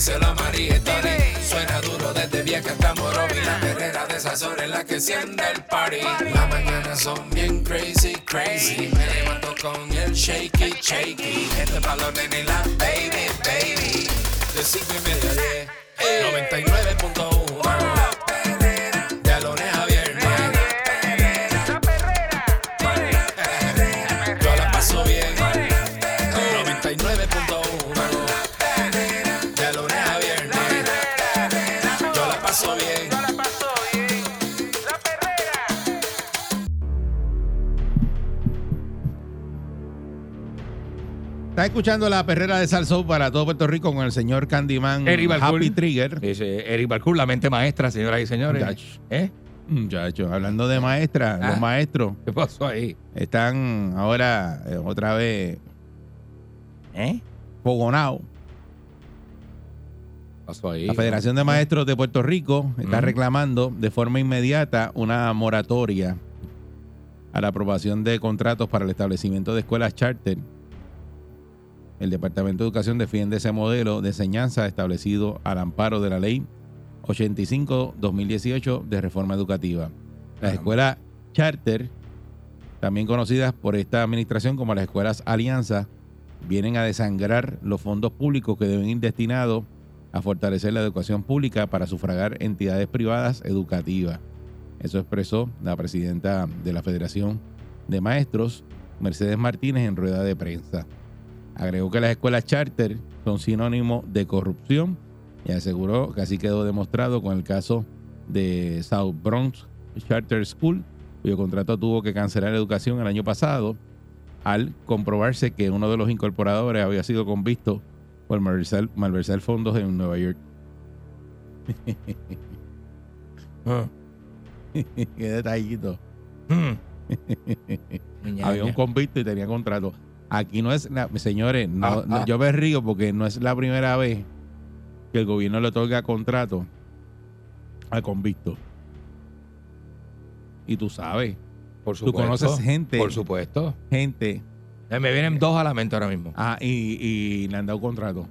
díselo a María y Tony. Suena duro desde vieja hasta Morovi. La perrera de esas horas en la que enciende el party. Las mañanas son bien crazy, crazy. Me levanto con el shaky, shaky. Este balón en la baby, baby. De cinco y media a diez. 99.1 Está escuchando la perrera de Salsou para todo Puerto Rico con el señor Candyman. Happy Trigger. Dice Eric Balcour, la mente maestra, señoras y señores. Muchacho. ¿Eh? Muchachos, hablando de maestra, Ah. los maestros ¿Qué pasó ahí? están ahora eh, otra vez ¿Eh? fogonados. ¿Qué pasó ahí? La Federación de Maestros de Puerto Rico está Ujú. reclamando de forma inmediata una moratoria a la aprobación de contratos para el establecimiento de escuelas charter. El Departamento de Educación defiende ese modelo de enseñanza establecido al amparo de la Ley 85-2018 de reforma educativa. Las escuelas charter, también conocidas por esta administración como las escuelas alianza, vienen a desangrar los fondos públicos que deben ir destinados a fortalecer la educación pública para sufragar entidades privadas educativas. Eso expresó la presidenta de la Federación de Maestros, Mercedes Martínez, en rueda de prensa. Agregó que las escuelas charter son sinónimo de corrupción y aseguró que así quedó demostrado con el caso de South Bronx Charter School, cuyo contrato tuvo que cancelar educación el año pasado al comprobarse que uno de los incorporadores había sido convisto por malversar, malversar fondos en Nueva York. Ah. Qué detallito. Hmm. Había un convicto y tenía contrato. Aquí no es, la- señores, no- Ah, no- ah. yo me río porque no es la primera vez que el gobierno le otorga contrato al convicto. Y tú sabes, Por tú supuesto. conoces gente, Por supuesto. gente, Eh, Me vienen dos a la mente ahora mismo. ah, y, y le han dado contrato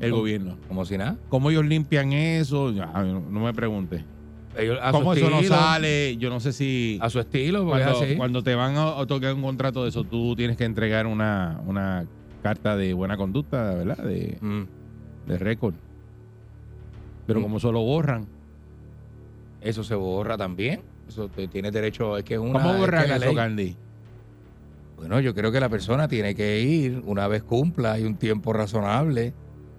el gobierno. Como si nada. ¿Cómo ellos limpian eso? No, no me preguntes. Ellos, a ¿Cómo su eso no estilo, sale? Yo no sé si A su estilo, porque es cuando, así. cuando te van a otorgar un contrato de eso, tú tienes que entregar una, una carta de buena conducta, ¿verdad? De, Mm. de récord. Pero Mm. como eso lo borran. Eso se borra también. Eso te, tienes derecho, es que es una. ¿Cómo es borran que eso, ley- Candy? Bueno, yo creo que la persona tiene que ir una vez cumpla, hay un tiempo razonable,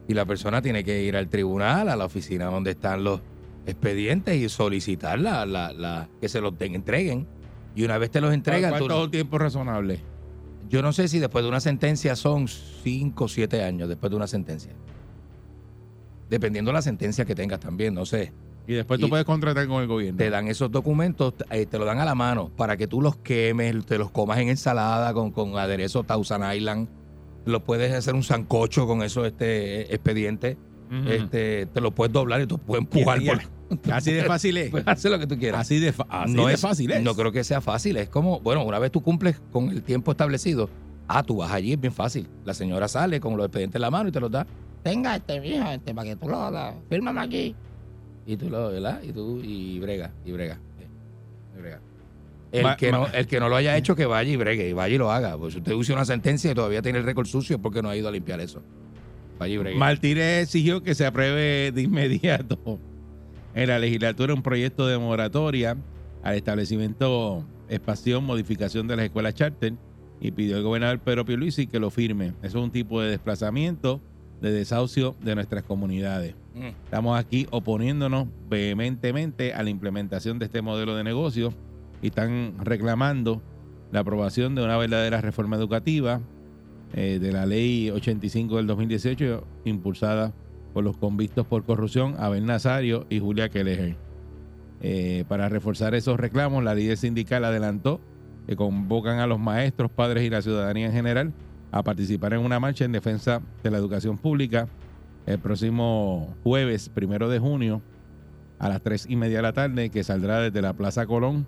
y la persona tiene que ir al tribunal, a la oficina donde están los expedientes y solicitar la, la, la- que se los den- entreguen. Y una vez te los entregan, tú- ¿Cuánto un tiempo razonable? yo no sé si después de una sentencia son 5 o 7 años después de una sentencia. Dependiendo de la sentencia que tengas también, no sé. Y después Y- tú puedes contratar con el gobierno. Te dan esos documentos, eh, te lo dan a la mano para que tú los quemes, te los comas en ensalada con, con aderezo Thousand Island. Lo puedes hacer un sancocho con esos este, expedientes. Este, te lo puedes doblar y tú puedes empujar. Por- Así de fácil es. puedes hacer lo que tú quieras. Así de, así no de es fácil es. No creo que sea fácil. Es como, bueno, una vez tú cumples con el tiempo establecido, ah, tú vas allí, es bien fácil. La señora sale con los expedientes en la mano y te los da. Tenga este, mija, este, para que tú lo hagas. Fírmame aquí. Y tú lo, ¿verdad? Y tú, y brega, y brega. y brega. El, Ma- que ma- no, el que no lo haya hecho, que vaya y bregue, y vaya y lo haga. Pues si usted usa una sentencia y todavía tiene el récord sucio, ¿por qué no ha ido a limpiar eso? Martínez exigió que se apruebe de inmediato en la legislatura un proyecto de moratoria al establecimiento espación, modificación de las escuelas charter y pidió al gobernador Pedro Pierluisi que lo firme. Eso es un tipo de desplazamiento, de desahucio de nuestras comunidades. Mm. Estamos aquí oponiéndonos vehementemente a la implementación de este modelo de negocio y están reclamando la aprobación de una verdadera reforma educativa eh, de la ley 85 del 2018 impulsada por los convictos por corrupción Abel Nazario y Julia Kelleher. Eh, para reforzar esos reclamos, la líder sindical adelantó que convocan a los maestros, padres y la ciudadanía en general a participar en una marcha en defensa de la educación pública el próximo jueves, primero de junio, a las tres y media de la tarde, que saldrá desde la Plaza Colón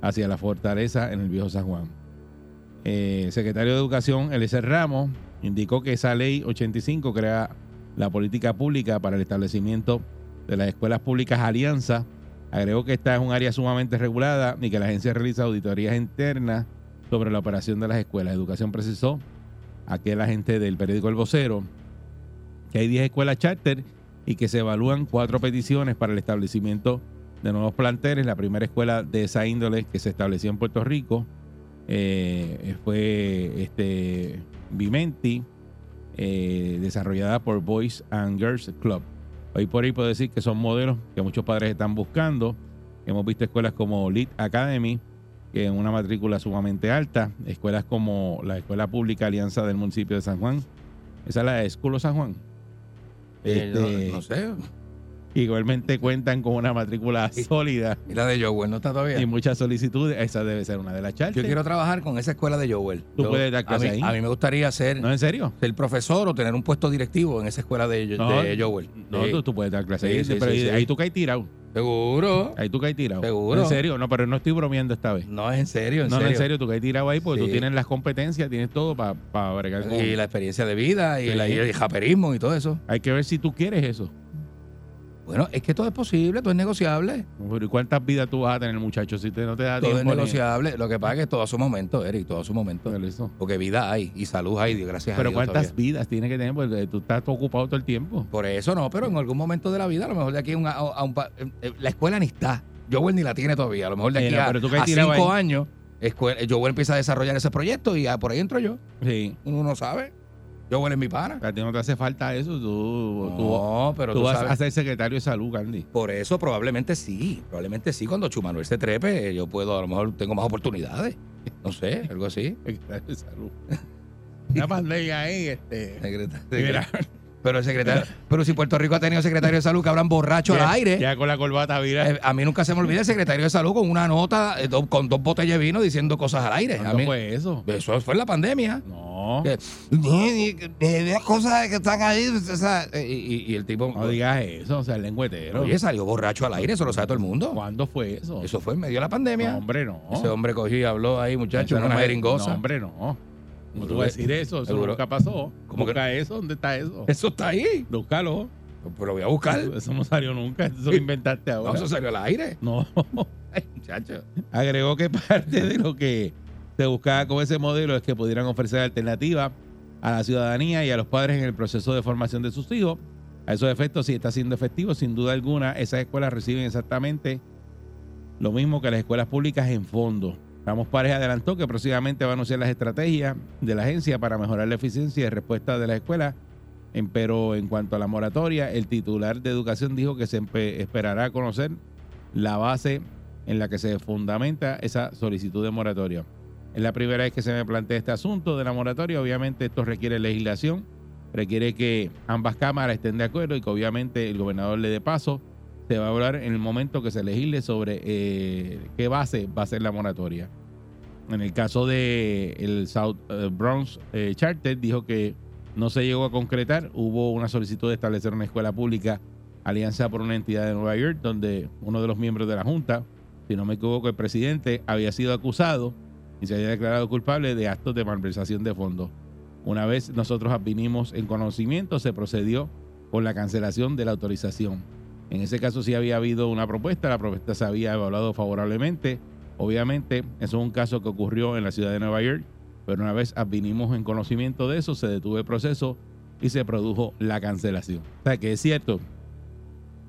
hacia la Fortaleza en el Viejo San Juan. Eh, secretario de Educación, Eliezer Ramos, indicó que esa ley 85 crea la política pública para el establecimiento de las escuelas públicas Alianza. Agregó que esta es un área sumamente regulada y que la agencia realiza auditorías internas sobre la operación de las escuelas. Educación precisó aquel agente del periódico El Vocero que hay 10 escuelas charter y que se evalúan cuatro peticiones para el establecimiento de nuevos planteles. La primera escuela de esa índole que se estableció en Puerto Rico eh, fue este Vimenti, eh, desarrollada por Boys and Girls Club. Hoy por ahí puedo decir que son modelos que muchos padres están buscando. Hemos visto escuelas como Lead Academy, que es una matrícula sumamente alta. Escuelas como la Escuela Pública Alianza del municipio de San Juan. Esa es la de Esculo San Juan. Eh, no- Este, no, sé. Igualmente cuentan con una matrícula sólida Y la de Joel no está todavía. y muchas solicitudes. Esa debe ser una de las charter. Yo quiero trabajar con esa escuela de Joel. Tú Yo- puedes dar a clase mí, ahí. a mí me gustaría ser, ¿No, en serio? ser profesor o tener un puesto directivo en esa escuela de, No, de Joel. No, Sí. tú, tú puedes dar clase Sí, ahí, sí, pero ahí tú caes tirado. Seguro. Ahí tú caes tirado. Seguro. En serio, no, pero no estoy bromeando esta vez. No, es en serio, en no, no, serio. en serio, tú caes tirado ahí porque Sí. tú tienes las competencias, tienes todo para bregar con... Y la experiencia de vida y, Sí. la- y el japerismo y todo eso. Hay que ver si tú quieres eso. Bueno, es que todo es posible, todo es negociable. Pero ¿y ¿Cuántas vidas tú vas a tener, muchacho, si te, no te da Todo es tiempo? ni- negociable. Lo que pasa es que todo a su momento, Eric, todo a su momento. Pero. Porque vida hay y salud hay, gracias Pero a Dios. ¿cuántas todavía. vidas tienes que tener? Porque tú estás ocupado todo el tiempo. Por eso no, pero en algún momento de la vida, a lo mejor de aquí a un, a- a un pa- eh, la escuela ni está. Joel ni la tiene todavía. A lo mejor de aquí a, pero tú a cinco ahí. años, escuela, Joel empieza a desarrollar ese proyecto y ah, por ahí entro yo. Sí. Uno no sabe. Joel es mi pana. A ti no te hace falta eso. Tú, tú, No, pero tú tú vas sabes. a ser secretario de salud, Candy. Por eso probablemente sí, probablemente sí. Cuando Chumanuel se trepe, yo puedo, a lo mejor tengo más oportunidades. No sé, algo así. Secretario de salud. Una pandemia ahí, este. Secretario- Pero el secretario, pero si Puerto Rico ha tenido secretario de salud que hablan borracho ya- al aire. Ya con la corbata vira. Eh, a mí nunca se me olvida el secretario de salud con una nota, eh, do- con dos botellas de vino diciendo cosas al aire. A ¿Cuándo mí, fue eso? Eso fue en la pandemia. No. Que, "Eh, eh, las cosas que están ahí. o sea, eh, y, y- y el tipo. No digas eso, o sea, el lengüetero. Oye, salió borracho al aire, eso lo sabe todo el mundo. ¿Cuándo fue eso? Eso fue en medio de la No, pandemia. hombre, no. Ese hombre cogió y habló ahí, muchacho, una no jeringosa. No, hombre, no. ¿Cómo tú Seguro. vas a decir eso? Eso Seguro. nunca pasó. ¿Cómo que Busca eso. ¿Dónde está eso? Eso está ahí. Búscalo. Pero lo voy a buscar. Eso no salió nunca. Eso lo inventaste No, ahora. eso salió al aire. No. Ay, muchacho. Agregó que parte de lo que se buscaba con ese modelo es que pudieran ofrecer alternativas a la ciudadanía y a los padres en el proceso de formación de sus hijos. A esos efectos, si está siendo efectivo, sin duda alguna, esas escuelas reciben exactamente lo mismo que las escuelas públicas en fondo. Ramos Pares adelantó que próximamente va a anunciar las estrategias de la agencia para mejorar la eficiencia de respuesta de las escuelas. Pero en cuanto a la moratoria, el titular de educación dijo que se esperará a conocer la base en la que se fundamenta esa solicitud de moratoria. Es la primera vez que se me plantea este asunto de la moratoria. Obviamente esto requiere legislación, requiere que ambas cámaras estén de acuerdo y que obviamente el gobernador le dé paso. Se va a hablar en el momento que se legisle sobre eh, qué base va a ser la moratoria. En el caso de el South eh, Bronx eh, Charter dijo que no se llegó a concretar. Hubo una solicitud de establecer una escuela pública alianza por una entidad de Nueva York, donde uno de los miembros de la Junta, si no me equivoco, el presidente, había sido acusado y se había declarado culpable de actos de malversación de fondos. Una vez nosotros advinimos en conocimiento, se procedió con la cancelación de la autorización. En ese caso sí había habido una propuesta, la propuesta se había evaluado favorablemente. Obviamente, eso es un caso que ocurrió en la ciudad de Nueva York, pero una vez advinimos en conocimiento de eso, se detuvo el proceso y se produjo la cancelación. O sea que es cierto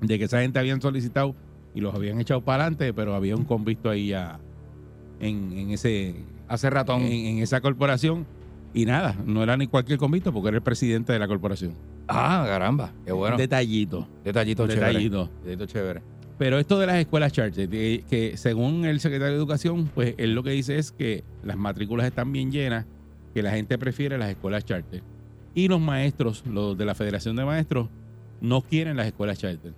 de que esa gente habían solicitado y los habían echado para adelante, pero había un convicto ahí ya en, en ese Hace ratón. en, en esa corporación y nada, no era ni cualquier convicto porque era el presidente de la corporación. Ah, caramba. Qué bueno. Detallito. detallito chévere. detallito. Detallito chévere. Pero esto de las escuelas charter, de- que según el secretario de Educación, pues él lo que dice es que las matrículas están bien llenas, que la gente prefiere las escuelas charter. Y los maestros, los de la Federación de Maestros, no quieren las escuelas charter.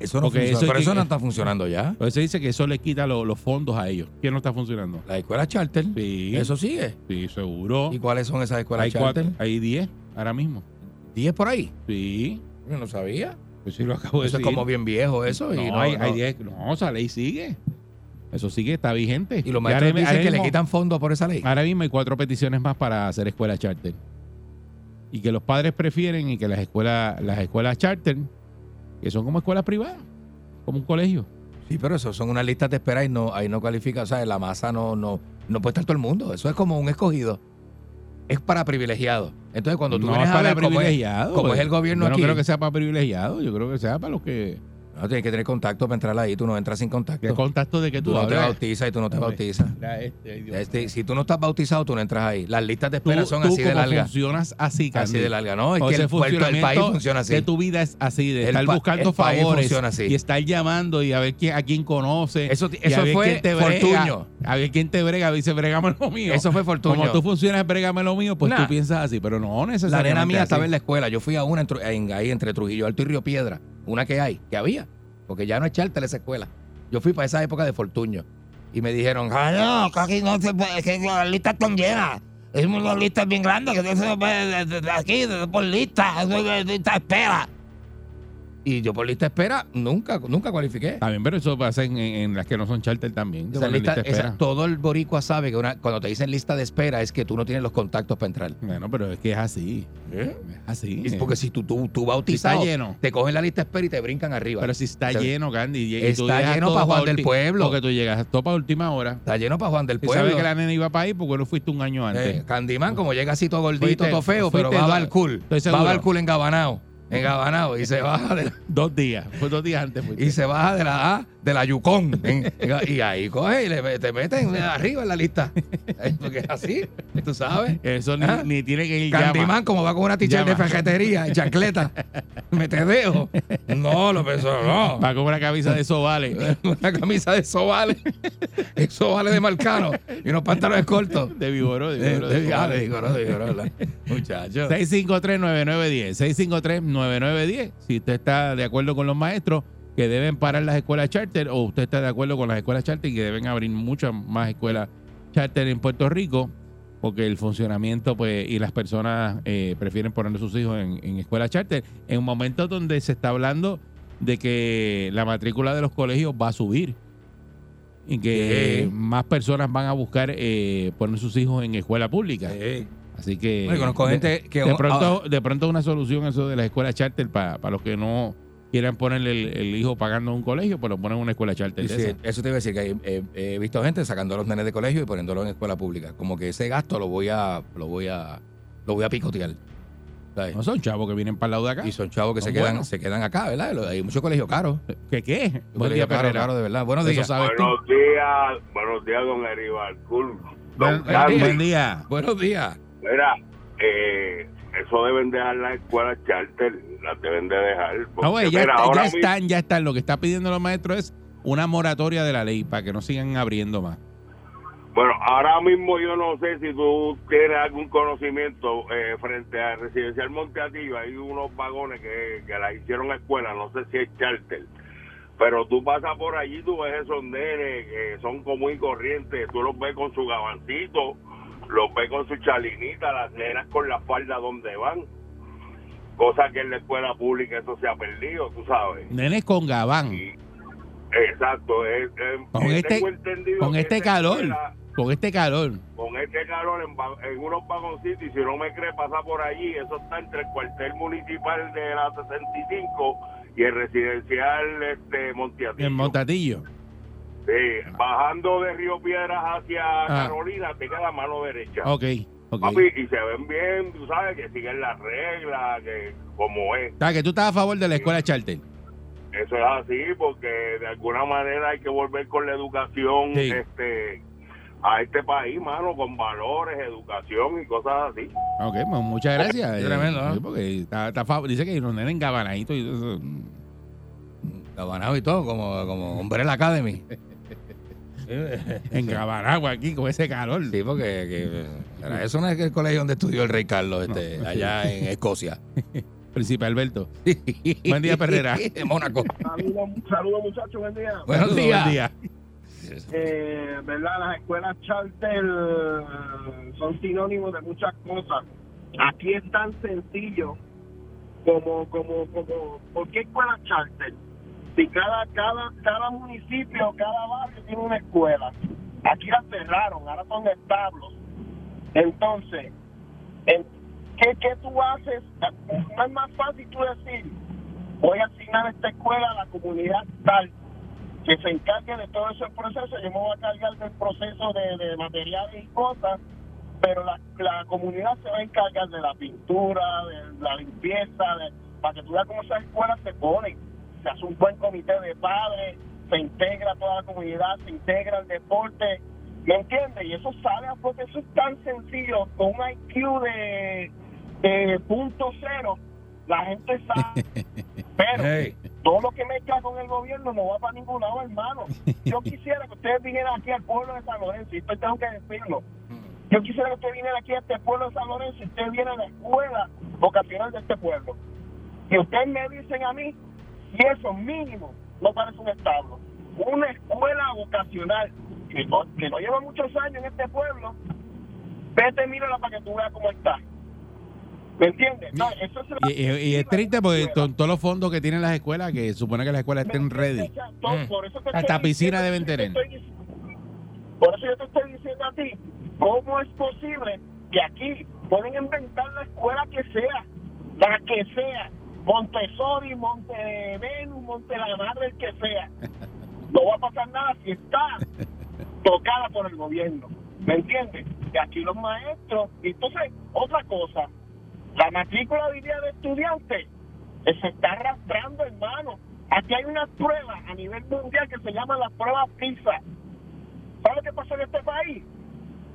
Eso no Porque funciona. eso Pero que- eso no está funcionando ya. Entonces se dice que eso le quita lo- los fondos a ellos. ¿Quién no está funcionando? La escuela charter. Sí. Eso sigue. Sí, seguro. ¿Y cuáles son esas escuelas Hay, charter? cuatro, hay 10 ahora mismo. ¿10 por ahí? Sí. Yo no sabía. Pues sí, lo acabo de Eso es como bien viejo eso. no, y no, hay, no. hay 10. No, esa ley sigue. Eso sigue, está vigente. Y los maestros dicen que le quitan fondos por esa ley. Ahora mismo hay cuatro peticiones más para hacer escuelas charter. Y que los padres prefieren y que las escuelas, las escuelas charter, que son como escuelas privadas, como un colegio. Sí, pero eso son unas listas de espera y no, ahí no califica. O sea, en la masa no, no, no puede estar todo el mundo. Eso es como un escogido. Es para privilegiados. Entonces, cuando tú no vienes es a para ver cómo es, cómo pues. es el gobierno Yo no aquí. creo que sea para privilegiados, yo creo que sea para los que... no, tienes que tener contacto para entrar ahí. Tú no entras sin contacto. ¿Qué contacto de que tú, tú no te bautizas y tú no te bautizas. este, Este, si tú no estás bautizado, tú no entras ahí. Las listas de Tú, espera son tú así de largas. funcionas así, Así Candy. de larga. No, es O que el, puerto, el país funciona así. de tu vida es así, de El estar buscando favores funciona así. y estar llamando y a ver quién, a quién conoce. Eso- eso a ver fue quién te brega, Fortuño. A ver quién te brega, dice, bregame lo mío. Eso fue Fortuño. Como tú funcionas, brégame lo mío, pues Nah. tú piensas así, pero no La necesariamente nena mía así. estaba en la escuela. Yo fui a una en, en- ahí entre Trujillo Alto y Río Piedra. Una que hay, que había. Porque ya no es charter esa escuela. Yo fui para esa época de Fortuño. Y me dijeron, Ah, no, que aquí no se puede, que las listas están llenas. Es una lista bien grande que no se puede de- de- de aquí, por lista, eso es lista de espera. Y yo por lista de espera nunca, nunca cualifiqué. Está bien, pero eso pasa en, en- en las que no son charter también. Esa lista- lista todo el boricua sabe que una- cuando te dicen lista de espera es que tú no tienes los contactos para entrar. Bueno, pero es que es así. ¿Eh? Es así. Es porque si tú, tú, tú bautizado, Si está lleno. te cogen la lista de espera y te brincan arriba. Pero si está O sea, lleno, Candy. y- y tú Está lleno todo pa' Juan del Pueblo. Porque tú llegas todo para última hora. Está lleno para Juan del Y Pueblo. sabes que la nena iba para ahí porque no fuiste un año antes. Eh, Candyman, como llega así todo gordito, Fuiste- todo feo, pero va do- al cool. Va al cool en Gabanao. En Gabanao. Y se baja de la, Dos días. Fue dos días antes. fuiste. y se baja de la A, de la Yukon. En- y ahí coge y le, te meten arriba en la lista. Porque es así, tú sabes. Eso ni, Ah. ni tiene que ir Candyman, como va con una t-shirt de fajetería y chancleta. Me te dejo. No, lo pensó, no. Va con una camisa de eso vale. Una camisa de Sobale. Sobale de Marcano. Y unos pantalones cortos. De vigoró, de De, vigoró. de, de Vigoró, de Vigoró, ¿verdad? Muchacho. 653-9910. 653-9910. Si usted está de acuerdo con los maestros que deben parar las escuelas charter o usted está de acuerdo con las escuelas charter y que deben abrir muchas más escuelas charter en Puerto Rico porque el funcionamiento pues y las personas eh, prefieren poner a sus hijos en, en escuelas charter en un momento donde se está hablando de que la matrícula de los colegios va a subir y que más personas van a buscar eh, poner sus hijos en escuela pública. Sí. Así que Bueno, conozco de, gente que- de pronto de pronto una solución eso de las escuelas charter para los que no quieran ponerle el, el hijo pagando un colegio, pues lo ponen en una escuela charter. Sí, de eso te iba a decir que eh, he visto gente sacando a los nenes de colegio y poniéndolo en escuela pública. Como que ese gasto lo voy a, lo voy a, lo voy a picotear. ¿sabes? No son chavos que vienen para el lado de acá. Y son chavos que se quedan, buenos. se quedan acá, ¿verdad? Hay muchos colegios caros. ¿Qué qué? Buen día, caro, caro, de verdad. Buenos días. Buenos días, buenos días, don. Don Buen, buen día. Buenos días. Mira, eh, eso deben dejar las escuelas charter, las deben de dejar. porque, No, güey, ya, mira, está- ya están, ya están. Lo que está pidiendo los maestros es una moratoria de la ley para que no sigan abriendo más. Bueno, ahora mismo yo no sé si tú tienes algún conocimiento eh, frente a Residencial Monteatillo. Hay unos vagones que, que la hicieron escuela, no sé si es charter. Pero tú pasas por allí, tú ves esos nenes que son común y corrientes. Tú los ves con su gabancito, los ves con su chalinita, las nenas con la falda donde van. Cosa que en la escuela pública eso se ha perdido, tú sabes. Nenes con gabán. Y- exacto. es- es- Con este- Con este calor. escuela- Con este calor. con este calor en, en unos vagoncitos y si no me cree pasa por allí, eso está entre el cuartel municipal de la 65 y el residencial este Monteatillo. En Montatillo. Sí, bajando de Río Piedras hacia Ah. Carolina, te queda la mano derecha. Ok, ok. Papi, y se ven bien, tú sabes, que siguen las reglas, que como es. O sea, que tú estás a favor de la escuela charter. Eso es así, porque de alguna manera hay que volver con la educación Sí. este a este país, mano, con valores, educación y cosas así. Ok, pues muchas gracias. Eh, tremendo, ¿no? sí, porque está, está fav- dice que los nenes engabanaditos y todo eso. Gabanado y todo, como, como Umbrella Academy. Engabanado aquí con ese calor. Sí, porque que, era- eso no es el colegio donde estudió el rey Carlos este, allá en Escocia. Príncipe Alberto. Buen día, Perrera. De Mónaco. Saludos, muchachos, buen día. Buenos días. buen día. Eh, ¿Verdad? Las escuelas charter son sinónimos de muchas cosas. Aquí es tan sencillo como, como, como, ¿por qué escuelas charter? Si cada, cada, cada municipio, cada barrio tiene una escuela. Aquí las cerraron, ahora son establos. Entonces, en- ¿qué, ¿qué tú haces? No es más fácil tú decir, voy a asignar esta escuela a la comunidad tal que se encargue de todo ese proceso. Yo me voy a cargar del proceso de, de materiales y cosas, pero la, la comunidad se va a encargar de la pintura, de la limpieza, de- para que tú veas cómo esas escuelas se ponen. Se hace un buen comité de padres, se integra toda la comunidad, se integra el deporte, ¿me entiendes? Y eso sale a- porque eso es tan sencillo, con un IQ de, de punto cero, la gente sabe. Pero Hey. todo lo que mezcla con el gobierno no va para ningún lado, hermano. Yo quisiera que ustedes vinieran aquí al pueblo de San Lorenzo, y esto tengo que decirlo. Yo quisiera que ustedes vinieran aquí a este pueblo de San Lorenzo y ustedes vienen a la escuela vocacional de este pueblo. Y ustedes me dicen a mí, y eso mínimo no parece un establo. Una escuela vocacional que no, que no lleva muchos años en este pueblo, vete, mírala para que tú veas cómo está. ¿Me entiendes? No, eso es Y, y- y es triste porque con todos los fondos que tienen las escuelas, que supone que las escuelas estén ready. Todo- Mm. por eso te Hasta estoy piscina deben te estoy- Por eso yo te estoy diciendo a ti, ¿cómo es posible que aquí pueden inventar la escuela que sea, la que sea, Montessori, Monte la Madre, el que sea? No va a pasar nada si está tocada por el gobierno. ¿Me entiendes? Que aquí los maestros, y entonces, otra cosa, la matrícula hoy día de estudiantes eh, se está arrastrando, hermano. Aquí hay unas pruebas a nivel mundial que se llaman las pruebas PISA. ¿Sabes lo que pasó en este país?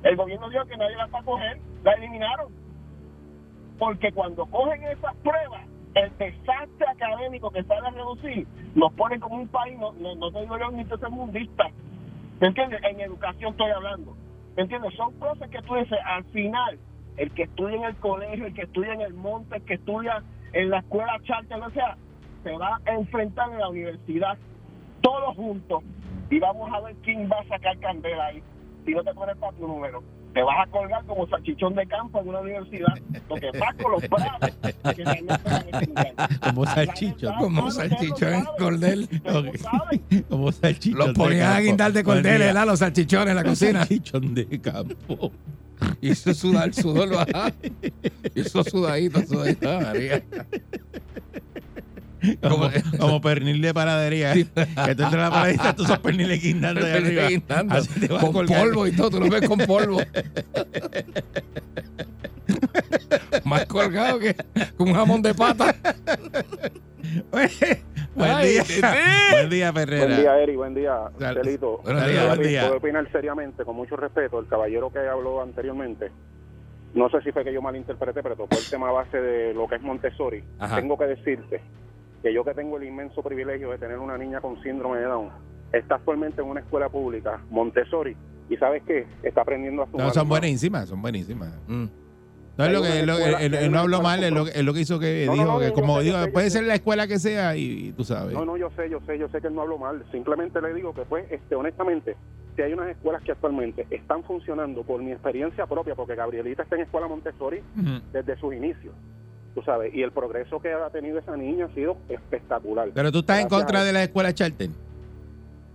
El gobierno dijo que nadie las va a coger, la eliminaron. Porque cuando cogen esas pruebas, el desastre académico que sale a reducir nos pone como un país, no, no, no te digo yo ni mundista. ¿Me entiendes? En educación estoy hablando. ¿Me entiendes? Son cosas que tú dices, al final, el que estudia en el colegio, el que estudia en el monte, el que estudia en la escuela charter, o sea, se va a enfrentar en la universidad todos juntos y vamos a ver quién va a sacar candela ahí. Si no te pones para tu número, te vas a colgar como salchichón de campo en una universidad, porque vas con los que estudiar. Como salchicho. La Como verdad, salchichón en cordel. Como salchichón. Los ponían a guindar de cordeles, ¿verdad? Los salchichones en la cocina. Salchichón de campo. Y eso suda el sudor lo ajá. Y eso sudadito, sudadito. María. Como, como pernil de panadería. Que tú entras a la panadería, tú esos perniles guindando de arriba. Guindando. Así te vas a Con polvo y todo, tú lo ves con polvo. Más colgado que con un jamón de pata. Buen Ay, día. Titi. Buen día, Ferrera. Buen día, Eri. Buen día, Celito. Saludos, días. buen día. Puedo opinar seriamente, con mucho respeto. El caballero que habló anteriormente, no sé si fue que yo malinterpreté, pero tocó el tema base de lo que es Montessori. Ajá. Tengo que decirte que yo que tengo el inmenso privilegio de tener una niña con síndrome de Down, está actualmente en una escuela pública, Montessori, y ¿sabes qué? Está aprendiendo a sumar. No, son buenísimas, son buenísimas. Mm. No es lo que, lo- él- no habló mal, es lo, que- es lo que hizo que No, dijo no, que como sé, digo, sé, puede sé. ser la escuela que sea y, y tú sabes. No, no, yo sé, yo sé, yo sé que él no habló mal. Simplemente le digo que, pues, este, honestamente, si hay unas escuelas que actualmente están funcionando por mi experiencia propia, porque Gabrielita está en escuela Montessori desde sus inicios, tú sabes, y el progreso que ha tenido esa niña ha sido espectacular. Pero tú estás en contra a- de la escuela charter.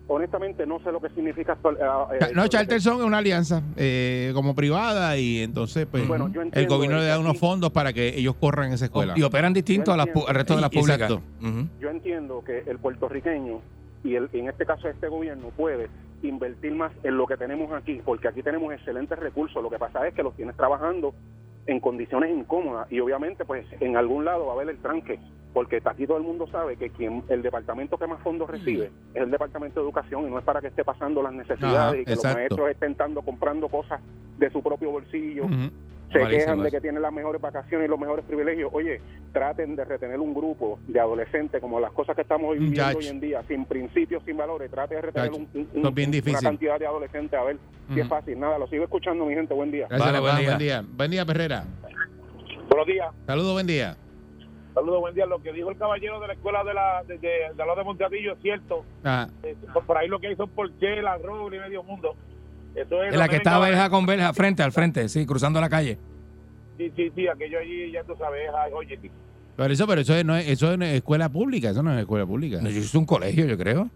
Honestamente, no sé lo que significa. actual- eh, eh, No, charter son una alianza eh, como privada y entonces pues Bueno, yo el gobierno le da unos fondos para que ellos corran esa escuela. Y operan distinto a las al resto de las públicas. Exacto. Ujú. Yo entiendo que el puertorriqueño, y el, en este caso este gobierno, puede invertir más en lo que tenemos aquí, porque aquí tenemos excelentes recursos. Lo que pasa es que los tienes trabajando en condiciones incómodas y obviamente pues en algún lado va a haber el tranque, porque aquí todo el mundo sabe que quien el departamento que más fondos recibe es el departamento de educación y no es para que esté pasando las necesidades Ajá, y que exacto. los maestros estén dando comprando cosas de su propio bolsillo. Se Malísimo quejan de eso. que tienen las mejores vacaciones y los mejores privilegios. Oye, traten de retener un grupo de adolescentes como las cosas que estamos viviendo hoy en día, sin principios, sin valores. Trate de retener un, un- una cantidad de adolescentes. A ver si es fácil. Nada, lo sigo escuchando, mi gente. Buen día. Gracias, Vale, papá. buen día. buen día. Buen día, Perrera. Buenos días. Saludos, buen día. Saludos, buen día. Lo que dijo el caballero de la escuela de la de, de, de de Monteatillo es cierto. Ah, Eh, por- por ahí lo que hay son Porche, la Roble y medio mundo. Eso es En la que ahora. verja con verja, frente al frente, sí, cruzando la calle. Sí, sí, sí, aquello allí, ya tú sabes, oye, sí. pero eso, pero eso es, no es, eso es escuela pública, eso no es escuela pública. No, Es un colegio, yo creo.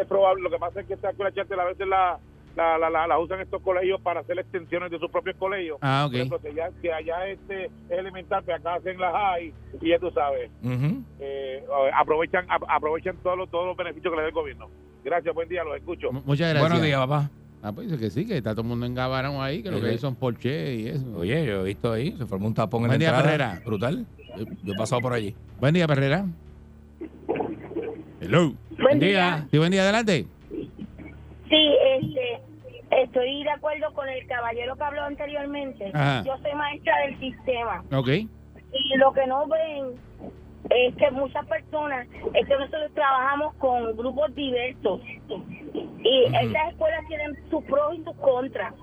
es probable. Lo que pasa es que esta escuela charter a veces la, la, la, la, la usan estos colegios para hacer extensiones de sus propios colegios. Ah, Por ok. ejemplo, que allá, que allá este es elemental, pero acá hacen las high y ya tú sabes, eh, aprovechan ap- aprovechan todos los, todos los beneficios que le da el gobierno. Gracias, buen día, los escucho. M- Muchas gracias. Buenos días, papá. Ah, pues dice que sí, que está todo el mundo engabarón ahí, que lo que Sí. hay son Porsche y eso. Oye, yo he visto ahí, se formó un tapón en Buen la día, entrada. Herrera. Brutal. Yo, yo he pasado por allí. Buen día, Perrera. Hello. Buen día. Sí, buen día, adelante. Sí, este, estoy de acuerdo con el caballero que habló anteriormente. Ajá. Yo soy maestra del sistema Ok. y lo que no ven es que muchas personas, es que nosotros trabajamos con grupos diversos y estas escuelas tienen sus pros y sus contras,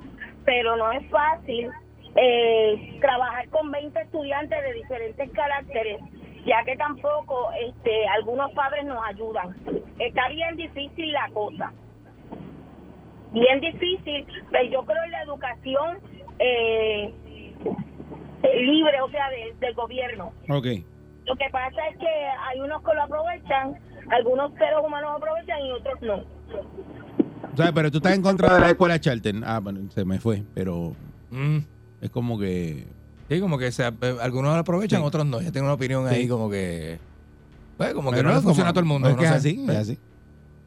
pero no es fácil eh, trabajar con 20 estudiantes de diferentes caracteres ya que tampoco este algunos padres nos ayudan. Está bien difícil la cosa. Bien difícil, pero yo creo en la educación eh, libre, o sea, de- del gobierno. Ok. Lo que pasa es que hay unos que lo aprovechan, algunos seres humanos lo aprovechan y otros no. O sea, pero tú estás en contra de la escuela charter. Ah, bueno, se me fue, pero Mm. es como que... Sí, como que se, eh, algunos lo aprovechan, Sí. otros no. Yo tengo una opinión Sí. ahí como que... Pues como que Pero no le como- funciona a todo el mundo. Es no que es sé. así, es así.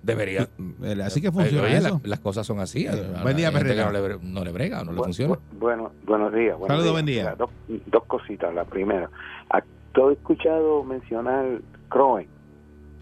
Debería. Eh, Así que funciona Oye, eso. la- las cosas son así. Eh, A- a- buen día, Perrera. No le, no le brega, no le funciona. bu- Bueno, buenos días. buenos Saludos, días. buen día. Mira, dos, dos cositas. La primera, ¿a- ¿tú has escuchado mencionar Croen?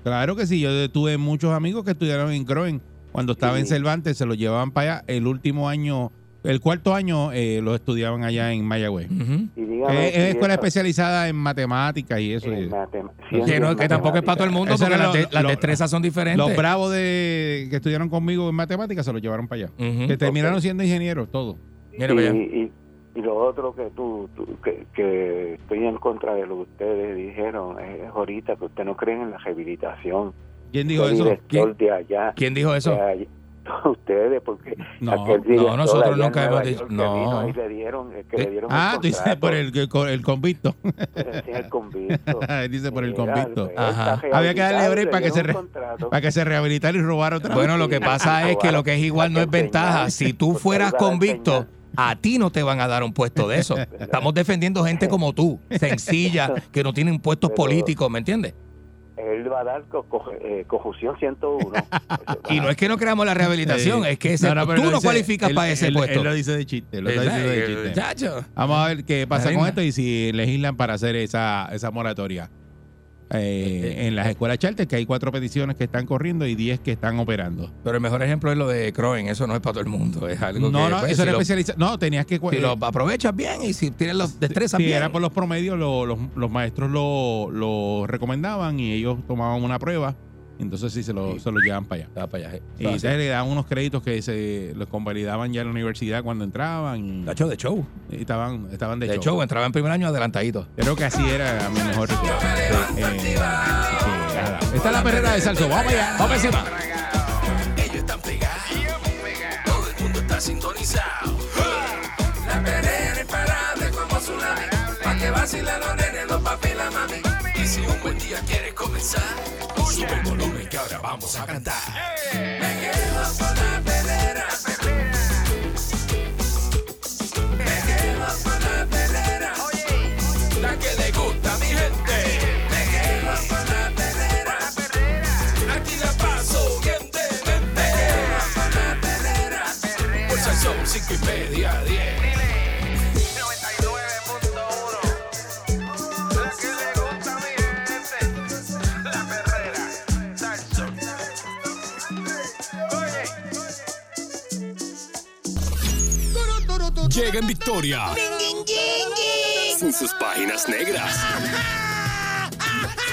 Claro que sí, yo tuve muchos amigos que estudiaron en Croen. Cuando estaba en Sí. Cervantes se los llevaban para allá. El último año, el cuarto año, eh, los estudiaban allá en Mayagüez. Ujú. Y dígame Es, es escuela eso- especializada en matemáticas y eso. en matem- Que no, que tampoco es para todo el mundo Eso porque las, lo- las lo- destrezas son diferentes. Los bravos de que estudiaron conmigo en matemáticas se los llevaron para allá. Ujú. Que terminaron siendo ingenieros, todos. Mira y, y, lo otro que tú, tú- que, que estoy en contra de lo que ustedes dijeron es ahorita que ustedes no creen en la rehabilitación. ¿Quién dijo El eso? director de allá. ¿Quién dijo eso? de allá- ustedes, porque No, nosotros nunca hemos dicho- no. vino y le dieron, eh, que le dieron Ah, tú dices por el, el, el convicto. el dice por el convicto. Ajá. Había que darle break para que se re-. Para que se rehabilitara y otra vez. Bueno, lo que pasa es que lo que es igual no es ventaja. Si tú fueras convicto. A ti no te van a dar un puesto de eso. Estamos defendiendo gente como tú, sencilla, que no tienen puestos Pero- políticos, ¿me entiendes? Él va a dar co- co- eh, confusión 101. Y no es que no creamos la rehabilitación, Sí. es que ese- No, no, tú no dice- cualificas él- para ese él- puesto. Él lo dice de chiste. Lo está diciendo de chiste. Chacho. Vamos a ver qué pasa con esto y si legislan para hacer esa, esa moratoria. Eh, en las escuelas charter, que hay cuatro peticiones que están corriendo y diez que están operando. Pero el mejor ejemplo es lo de Croen, eso no es para todo el mundo, es algo No, que no, pues, eso si era especializado. No, tenías que. Si eh, lo aprovechas bien y si tienes los destrezas si bien. era por los promedios, lo- los, los maestros lo, lo recomendaban y ellos tomaban una prueba. Entonces sí se lo, se lo llevan para allá. Ah, para allá. Y entonces le daban unos créditos que se los convalidaban ya en la universidad cuando entraban. Y, Tacho de show. y estaban, estaban de, De show. show, entraba en primer año adelantadito. Creo que así era mi mejor recuerdo. Eh, eh. Esta es la perrera de Salso. Vamos allá. Vamos encima. Ellos están pegados. Todo el mundo está sintonizado. La perrera imparable como tsunami. Pa' que vacilen los nenes, los papi y la mami. Y si un buen día quieres comenzar, Sube el que ahora vamos a cantar. Me quedo con la perrera. Me quedo con la perrera. Oye, la que le gusta a mi gente. Me quedo con la perrera. Aquí la paso bien de mente. Pulsación y media 10. llega en victoria. Sin sus páginas negras.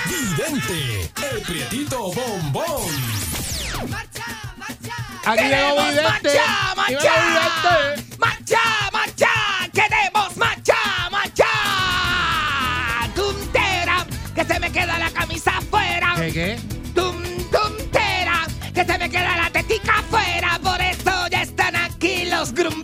Vidente, el prietito bombón. Aquí llegó Vidente. ¡Macha, macha! ¡Macha, macha! ¡Queremos macha, macha! ¡Tuntera! ¡Que se me queda la camisa afuera! ¿Qué qué? Tuntera! ¡Que se me queda la tetica afuera! Por eso ya están aquí los grum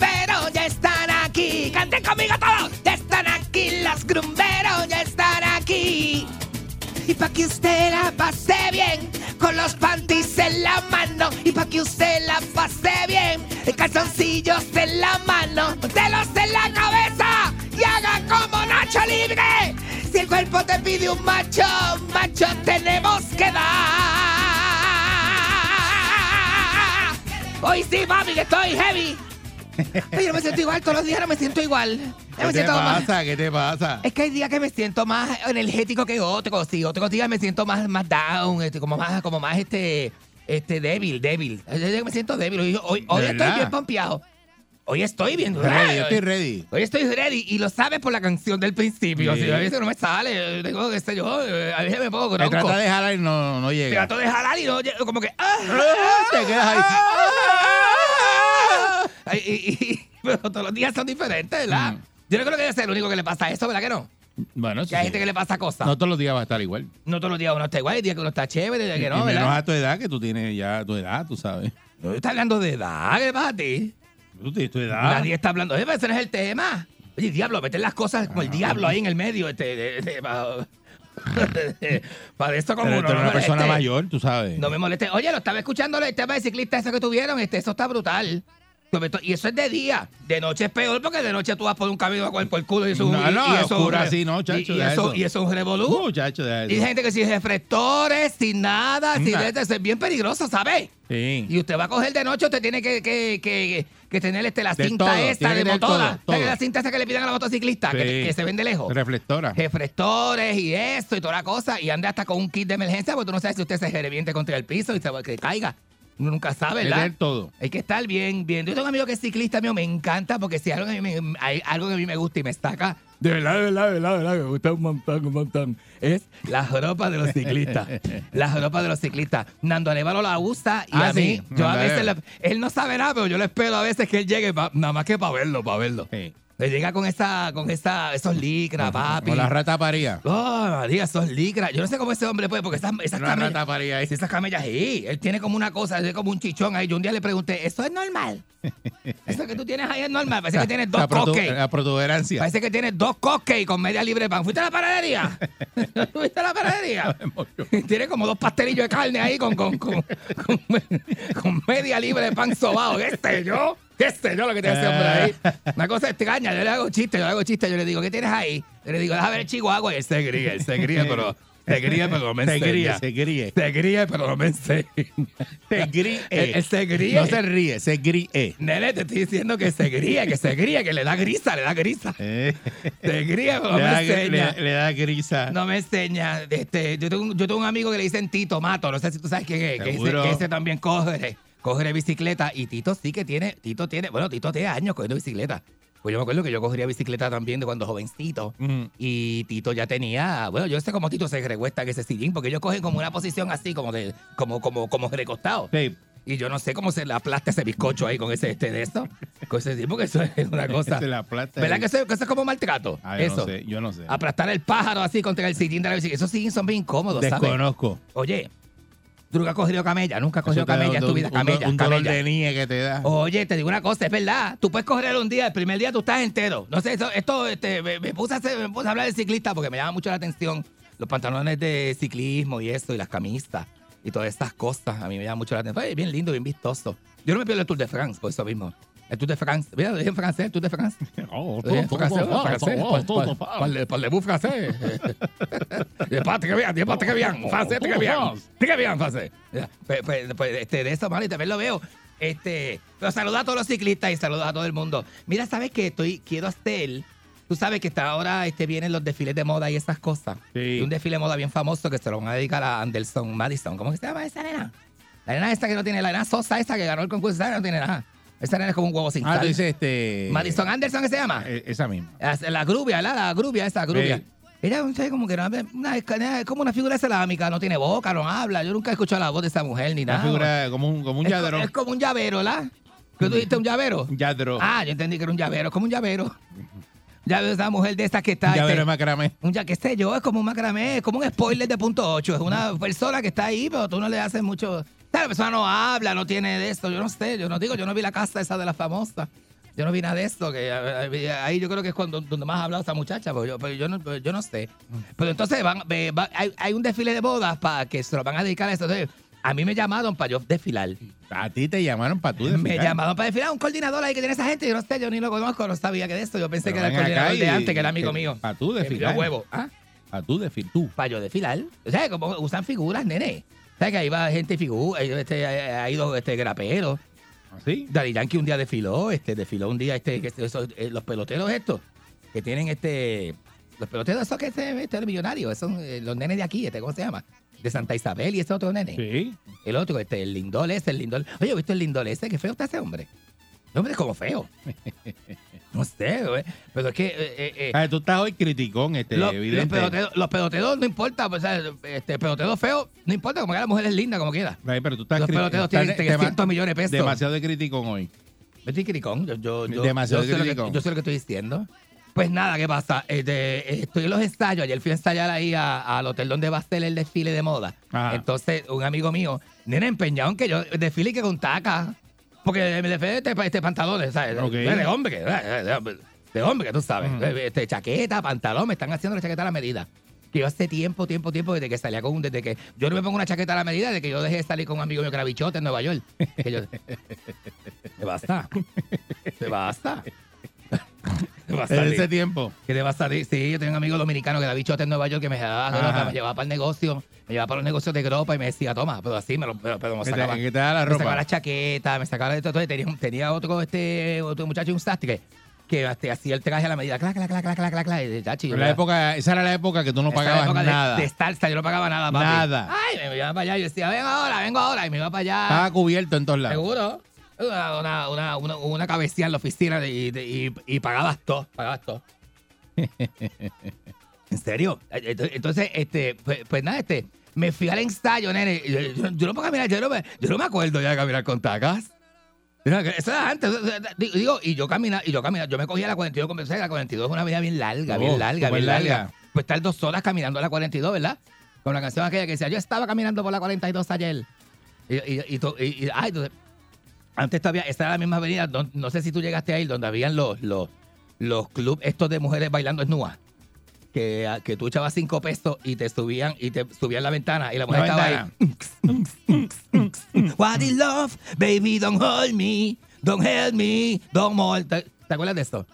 pa' que usted la pase bien, con los panties en la mano, y pa' que usted la pase bien, el calzoncillos en la mano, telos en la cabeza, y haga como Nacho Libre. Si el cuerpo te pide un macho, macho tenemos que dar. Hoy sí, mami, que estoy heavy. Ay, yo no me siento igual, todos los días no me siento igual. ¿Qué me te más- pasa? ¿Qué te pasa? es que hay días que me siento más energético que otros, y otros días me siento más, más down, este, como más, como más este, este débil, débil. Me siento débil. Hoy, hoy, hoy ¿De estoy bien pompeado. Hoy estoy bien Ready, yo estoy ready. Hoy estoy ready y lo sabes por la canción del principio. Sí. A veces no me sale, tengo que sé yo, a veces me pongo bronco. trata de jalar y no, no llega. Trato de jalar y no, como que. ah, Te quedas ahí. Ay, y- y- pero todos los días son diferentes, ¿verdad? Mm. Yo no creo que debe ser el único que le pasa eso, ¿verdad que no? Bueno, Que hay gente que le pasa cosas. No todos los días va a estar igual. No todos los días uno está igual, hay días que uno está chévere, días que y no, menos ¿verdad? a tu edad, que tú tienes ya tu edad, tú sabes. No está hablando de edad, ¿qué pasa a ti? Tú tienes tu edad. Nadie está hablando, pero ese no es el tema. Oye, diablo, meter las cosas como el diablo ahí en el medio, este, de- de- para, para esto como Pero uno, no una persona mayor, tú sabes. No me moleste. Oye, lo estaba escuchando el tema de ciclista ese que tuvieron, este, eso está brutal. Y eso es de día. De noche es peor porque de noche tú vas por un camino por el culo y eso, No, no, y eso así, no, y- chacho, y, deja eso, eso. y eso es un revolú. Y eso. gente que sin reflectores, sin nada, sin Nah. eso es bien peligroso, ¿sabes? Sí. Y usted va a coger de noche, usted tiene que, que, que, que tener este, la De cinta todo, esta de motora. todo, ¿Sabes todo. que La cinta esa que le piden a los motociclistas, que, Sí. que se ven de lejos. Reflectora. Reflectores y esto y toda la cosa. Y ande hasta con un kit de emergencia porque tú no sabes si usted se reviente contra el piso y se que caiga. Uno nunca sabe, ¿verdad? tener todo. Hay que estar bien, bien. Yo tengo un amigo que es ciclista mío, me encanta porque si algo que a mí me, hay algo que a mí me gusta y me destaca, de verdad, de verdad, de verdad, de verdad, me gusta un montón, un montón, es las ropas de los ciclistas. las ropas de los ciclistas. Nando Alévalo la usa y Ah, a mí, sí, yo a veces, le- él no sabe nada, pero yo le espero a veces que él llegue pa- nada más que para verlo, para verlo. Sí. Le llega con esa, con esa, esos licras, papi. O la rata paría. Oh, María, esos licras. Yo no sé cómo ese hombre puede, porque esas, esas Una camellas. rata paría ahí. Esas camellas ahí, él tiene como una cosa, es como un chichón ahí. Yo un día le pregunté, ¿eso es normal? Eso que tú tienes ahí es normal. Parece que tienes dos La, protu- la protuberancia. Parece que tienes dos coques con media libre de pan. ¿Fuiste a la panadería? ¿Fuiste a la panadería? Tiene como dos pastelillos de carne ahí con, con, con, con, con media libre de pan sobado. ¿Qué sé yo? ¿Qué sé yo lo que tiene ese hombre ahí? Una cosa extraña. Yo le hago chiste, yo le hago chiste. Yo le digo, ¿qué tienes ahí? Yo le digo, déjame ver el chihuahua. Y él se gríe, él se gríe, pero... Se gríe, pero no me Se enseña. gríe, se gríe. Se gríe, pero no me enseña. Se gríe. Él, él se gríe. No se ríe, se gríe. Nene, te estoy diciendo que se gríe, que se gríe, que le da grisa, le da grisa. Eh. Se gríe, pero no le, me da, enseña. le- le da grisa. No me enseña. Este, yo, tengo, yo tengo un amigo que le dicen Tito Mato, no sé si tú sabes quién es, que ese, que ese también coge, coge bicicleta y Tito sí que tiene, Tito tiene, bueno, Tito tiene años cogiendo bicicleta. Pues yo me acuerdo que yo cogería bicicleta también de cuando jovencito. Y Tito ya tenía, bueno, yo sé cómo Tito se recuesta en ese sillín, porque ellos cogen como una posición así, como de, como, como, como recostado. Sí. Y yo no sé cómo se le aplasta ese bizcocho ahí con ese este de eso. Con ese tipo que eso es una cosa. Se ¿Verdad que eso, que eso es como maltrato? Ah, yo eso. no sé, yo no sé. Aplastar el pájaro así contra el sillín de la bicicleta. Esos sillín son bien incómodos, ¿sabes? Desconozco. Oye, ¿tú nunca has cogido camella? Nunca has cogido camella en tu un- vida. un- Camella, Un dolor camella. de niña que te da. Oye, te digo una cosa, es verdad. Tú puedes correr un día, el primer día tú estás entero. No sé, esto, esto, este, me, me puse a hacer- me puse a hablar de ciclista porque me llama mucho la atención los pantalones de ciclismo y eso, y las camisas y todas estas cosas. A mí me llama mucho la atención. Oye, bien lindo, bien vistoso. Yo no me pierdo el Tour de France por eso mismo. El Tour de France. Mira, lo dije en francés, el Tour de France. Oh, dije en francés, en francés. Parle- Parlez-vous? De parte que bien, parte que bien. Francés, te que bien. Te que bien, francés. Este, de eso, mano, y también lo veo. Este, pero saluda a todos los ciclistas y saluda a todo el mundo. Mira, ¿sabes qué? Estoy, quiero hacer. Tú sabes que está ahora este, vienen los desfiles de moda y esas cosas. Sí. Un desfile de moda bien famoso que se lo van a dedicar a Anderson Madison. ¿Cómo que se llama esa nena? La nena esta que no tiene, la nena Sosa esta que ganó el concurso, esa no tiene nada. Esa nena es como un huevo sin Ah, sal. tú dices este. Madison Anderson, ¿qué se llama? eh, Esa misma. La, grubia, la, la grubia, esa grubia. Sí. Ella no sé, como que no, una, es como una figura islámica, no tiene boca, no habla. Yo nunca he escuchado la voz de esa mujer ni Una nada. figura como un, como un es, lladrón. es como un llavero, ¿la? ¿Qué tú dijiste, un llavero? Un lladro. Ah, yo entendí que era un llavero, es como un llavero. Ya veo esa mujer de esa que está. un llavero este, macramé. un ya, qué sé yo, es como un macramé, es como un spoiler de punto 8. Es una persona que está ahí, pero tú no le haces mucho. La persona no habla, no tiene de esto. Yo no sé, yo no digo, yo no vi la casa esa de la famosa. Yo no vi nada de esto. Que eh, eh, ahí yo creo que es cuando donde más ha hablado esa muchacha, pero yo, pero yo, no, pero yo no sé. Pero entonces van, hay, hay un desfile de bodas para que se lo van a dedicar a eso. Entonces, A mí me llamaron para yo desfilar. A ti te llamaron para tú Me desfilar. llamaron para desfilar un coordinador ahí que tiene esa gente. Yo no sé, yo ni lo conozco, no sabía que de esto. Yo pensé Pero que era el coordinador de antes, que era amigo mío. Para tú me desfilar. dio huevo. ¿Ah? Para tú desfilar. Tú. Para yo desfilar. O sea, como usan figuras, nene. Sea, que ahí va gente figura, este, ha ido este grapero. ¿Así? Daddy Yankee un día desfiló, este, desfiló un día este, que esos, eh, los peloteros estos, que tienen este, los peloteros esos que este, este millonario, esos son eh, los nenes de aquí, este, ¿cómo se llama? De Santa Isabel y ese otro nene. Sí. El otro, este, el lindol ese, el lindol. Oye, ¿viste el lindol ese? Qué feo está ese hombre. El hombre es como feo. No sé, güey. Pero es que eh, eh, eh, Ah, tú estás hoy criticón, este, los, los evidente. peloteros, los peloteros no importa, pues, o sea, este pelotero feo, no importa, como que la mujer es linda, como quiera. Ay, pero tú estás Los peloteros tienen de- 300 millones de pesos. Demasiado de criticón hoy. Yo estoy criticón. Yo, yo, yo, Demasiado yo sé lo que- criticón. yo sé lo que estoy diciendo. Pues nada, ¿qué pasa? Este, eh, estoy en los ensayos. Ayer fui a ensayar ahí al hotel donde va a ser el desfile de moda. Ajá. Entonces, un amigo mío, nene empeñado en que yo desfile y que con taca. Porque me desfile este, este pantalones, ¿sabes? De hombre, de, de- de hombre, que tú sabes. Este, chaqueta, pantalón, me están haciendo la chaqueta a la medida. Que yo hace tiempo, tiempo, tiempo, desde que salía con un, desde que yo no me pongo una chaqueta a la medida, desde que yo dejé de salir con un amigo mío que era bichote en Nueva York. Que yo, ¿Te basta? ¿Te basta? ¿Te? En ese tiempo. ¿Qué te va a salir? Sí, yo tengo un amigo dominicano que era bichote en Nueva York que me llevaba, Ajá. me llevaba para el negocio, me llevaba para los negocios de gropa y me decía, toma, pero así me lo, pero, pero me Que te- sacaba. que te da la me ropa. sacaba la chaqueta, me sacaba de todo. Tenía, tenía otro, este, otro muchacho, un sastre, que este, hacía el traje a la medida, clac, clac, clac, clac, clac, clac, la época, esa era la época que tú no pagabas época de- nada. De, salsa, yo no pagaba nada, papi. Nada. Ay, me iba para allá, yo decía, ven ahora, vengo ahora, y me iba para allá. Estaba cubierto en todos lados. Seguro. Una, una, una, una, cabecilla en la oficina de- y, y, y pagabas todo, pagabas todo. ¿En serio? Ent- Entonces, este, pues, pues nada, este, me fui al ensayo, nene. Yo, yo- yo no puedo caminar, yo no, me, yo no me acuerdo ya de caminar con tacas. Eso era antes. Digo, y yo caminaba, y yo caminaba, yo me cogía la 42, como la 42 es una vida bien larga, Oh, bien larga, súper bien larga. larga. Pues estar dos horas caminando la 42, ¿verdad? Con la canción aquella que decía, yo estaba caminando por la 42 ayer. Y, y- y- ay, entonces, antes todavía, esta era la misma avenida, no sé si tú llegaste a ir, donde habían los, los, los clubes estos de mujeres bailando desnudas. Que, que tú echabas cinco pesos y te subían y te subían la ventana y la mujer estaba ahí. What is love? Baby, don't hold me. Don't help me. Don't more. ¿Te, te acuerdas de esto?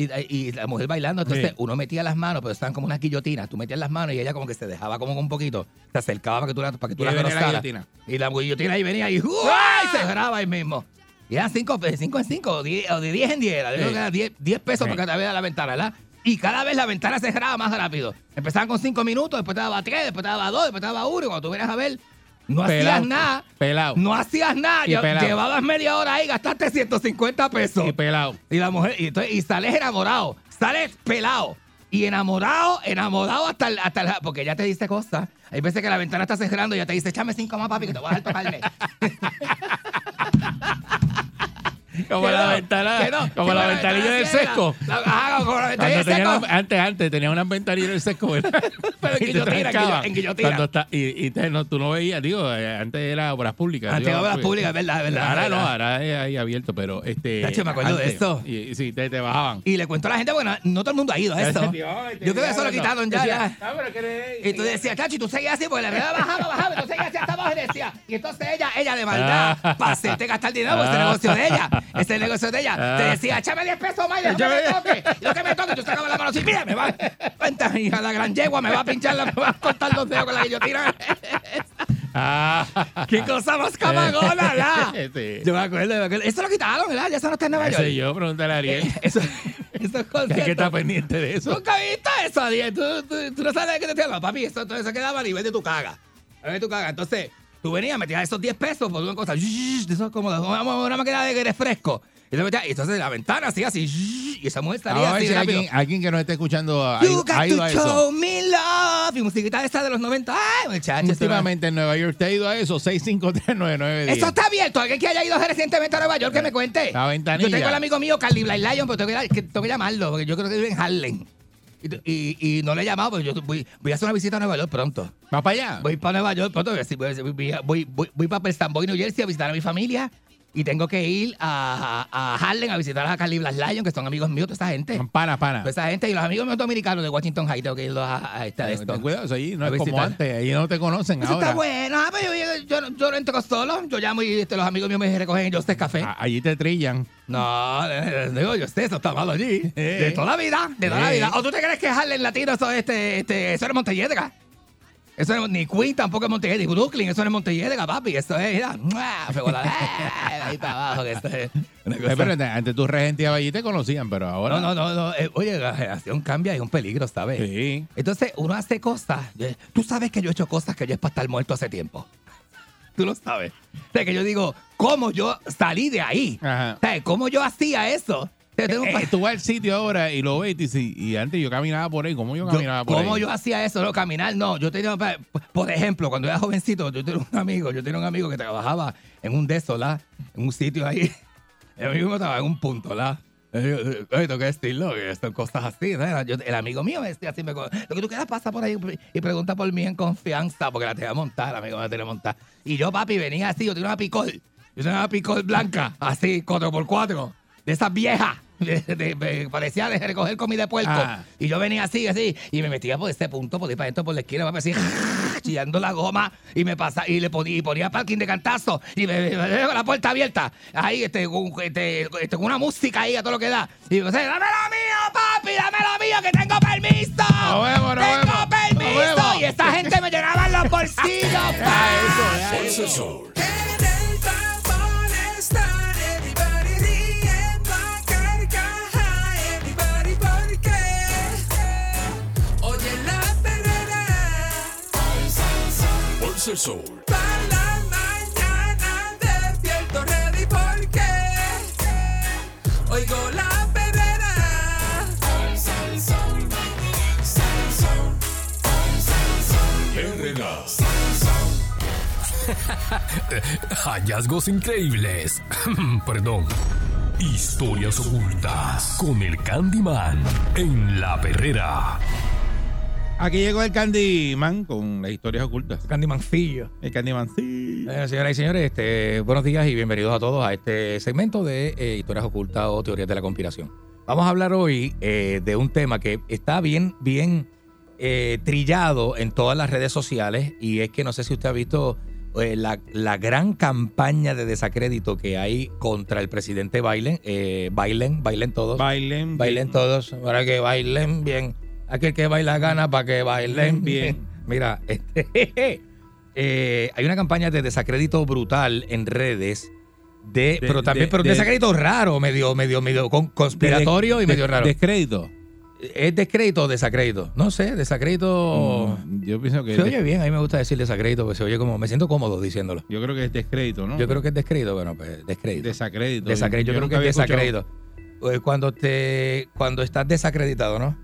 Y, y la mujer bailando, entonces Sí. uno metía las manos, pero estaban como unas guillotinas. Tú metías las manos y ella como que se dejaba como un poquito. Se acercaba para que tú la, para que tú Y la la guillotina. Y la guillotina ahí venía y, ¡uah! y se graba ahí mismo. Y eran cinco, pe- cinco en cinco, o diez, o de diez en diez. Era, Yo creo que era diez, diez pesos Sí. por cada vez la ventana, ¿verdad? Y cada vez la ventana se cerraba más rápido. Empezaban con cinco minutos, después te daba tres, después te daba dos, después te daba uno. Y cuando tú vienes a ver, no Pelao. hacías nada. Pelado. No hacías nada. Llevabas media hora ahí, gastaste 150 pesos. Y pelado. Y la mujer, y, entonces, y sales enamorado, sales pelado. Y enamorado, enamorado hasta el, hasta el- porque ya te dice cosas. Hay veces que la ventana está cerrando y ya te dice, échame cinco más, papi, que te voy a dejar tocarme. Como la ventana, como la la ventanilla del sesco. Antes, antes tenía una ventanilla del sesco, ¿verdad? Pero en te guillotina, en guillotina. Cuando está, y y te- no, tú no veías, digo, eh, antes era obras públicas. Antes digo, obras pues, públicas, es verdad, verdad, Ahora no, ahora es ahí abierto, pero este. Tacho, me acuerdo de eso. Y, sí, te, te bajaban. Y le cuento a la gente, bueno, no todo el mundo ha ido a eso. Yo creo que eso lo quitaron ya. ya. Y tú decías, Chachi, y tú seguías así, porque la verdad bajaba, bajaba, tú seguías así hasta abajo y decía, y entonces ella, ella de maldad, Ah. para hacerte gastar dinero, porque ese Ah. negocio de ella, ese negocio de ella, te Ah. decía, échame 10 pesos más déjame que me toque, lo que me toque, tú sacabas la mano así, mira, me va, cuenta, hija, la gran yegua, me va a pinchar, la- me va a cortar los dedos con la guillotina. Ah. Qué cosa más camagona, ¿verdad? Sí. Yo me acuerdo, me acuerdo. Eso lo quitaron, ¿verdad? Ya eso no está en Nueva York. yo, pregúntale a Ariel. Eh, Eso, Hay conciertos. que estar pendiente de eso. ¿Nunca viste eso, Ariel? ¿Tú, tú, tú no sabes de qué te estoy hablando, papi. Eso, todo eso quedaba a nivel de tu caga. A nivel de tu caga. Entonces, tú venías, metías esos 10 pesos por una cosa. Eso es como una, máquina de refresco. Y, te metías- y entonces la ventana hacía así. Y esa mujer salía a ver así si alguien, alguien que nos esté escuchando ha, You got to a eso. show me love. Y musiquita esa de los 90. Ay, muchachos. Últimamente en Nueva York, ¿te ha ido a eso? 6539910. Eso está abierto. Alguien que haya ido recientemente a Nueva York que me cuente. La ventanilla. Yo tengo el amigo mío, Carly Blay Lion, pero tengo que, que- tengo que llamarlo, porque yo creo que vive en Harlem. Y, y- y no le he llamado, pero yo voy, voy a hacer una visita a Nueva York pronto. ¿Vas para allá? Voy para Nueva York pronto. Voy, voy, voy, voy, voy para Preston Boy, New Jersey, a visitar a mi familia. Y tengo que ir a, a, Harlem a visitar a Carly Blas Lyon, que son amigos míos, toda esa gente. Pana, pana. Toda esa gente y los amigos míos dominicanos de Washington High, tengo que irlos a, a, esta de esto. Cuidado, eso ahí no A es como visitar. antes. Ahí no te conocen Eso ahora. está bueno, ah, pero yo, yo, yo no entro solo, yo llamo y este, los amigos míos me recogen yo este café. A- Allí te trillan. No, eh, digo yo, sé, eso está malo allí. Eh. De toda la vida, de toda la Eh. vida. ¿O tú te crees que Harlem Latino, eso, este, este, eso era Montelledra? Eso no es ni Queen tampoco es Montelledra, ni Brooklyn, eso no es Montelledra, papi. Eso es, mira, la- ahí para abajo, que esto es Eh, pero antes- tú regenteabas allí te conocían, pero ahora. No, no, no, no. eh, oye, la generación cambia y es un peligro, ¿sabes? Sí. Entonces, uno hace cosas. eh, Tú sabes que yo he hecho cosas que yo es para estar muerto hace tiempo. Tú lo sabes. O sea, que yo digo, ¿cómo yo salí de ahí? Ajá. O sea, ¿cómo yo hacía eso? Eh, tú vas al sitio ahora y lo ves y, dices, y antes yo caminaba por ahí. ¿Cómo yo Yo- caminaba por ¿Cómo ahí? yo hacía eso? No, caminar, no. Yo tenía, por ejemplo, cuando era jovencito, yo tenía un amigo, yo tenía un amigo que trabajaba en un de esos, ¿la? En un sitio ahí. El amigo estaba en un punto, ¿la? Eh, eh, Tengo que decirlo, son cosas así. ¿no? Yo- el amigo mío me decía así, me, lo que tú quieras pasa por ahí y pregunta por mí en confianza, porque la tenía montada, el amigo me la tenía montada. Y yo, papi, venía así, yo tenía una picol, yo tenía una picol blanca, así, 4x4, de esas viejas. De- de- de- parecía de recoger comida de puerco. Ah. Y yo venía así, así, y me metía por este punto, por ir para adentro, por la esquina, papi, así, chillando la goma, y me pasa, y le ponía, y ponía parking de cantazo, y me, me- me- la puerta abierta, ahí, este, con, este, este, una música ahí a todo lo que da. Y yo, dame lo mío, papi, dame lo mío, que tengo permiso. Nos vemos, nos tengo vemos, permiso. Y esta gente me llenaba los bolsillos. El sol. para la mañana despierto ready porque oigo la perrera. Herrera. Hallazgos increíbles. Perdón. Historias ocultas con el Candyman en la perrera. Aquí llegó el Candyman con las historias ocultas. Candymancillo. El Candyman, sí. Eh, señoras y señores, este, buenos días y bienvenidos a todos a este segmento de eh, historias ocultas o teorías de la conspiración. Vamos a hablar hoy eh, de un tema que está bien, bien eh, trillado en todas las redes sociales y es que no sé si usted ha visto la, la gran campaña de desacrédito que hay contra el presidente Biden. Bailen, bailen todos. Bailen. Bailen todos, para que bailen bien. Aquel que baila gana para que bailen bien. Mira, este, eh, hay una campaña de desacrédito brutal en redes. De, pero también, de- pero un de- desacrédito raro, medio, medio, medio con- conspiratorio y medio raro. Descrédito. ¿Es descrédito o desacrédito? No sé, desacrédito. Mm, yo pienso que. Se oye bien, a mí me gusta decir desacrédito, porque se oye como, me siento cómodo diciéndolo. Yo creo que es descrédito, ¿no? Yo creo que es descrédito, bueno, pues descrédito. Desacrédito. Desacrédito, yo, creo que es escuchado- desacrédito. Eh, Cuando te cuando estás desacreditado, ¿no?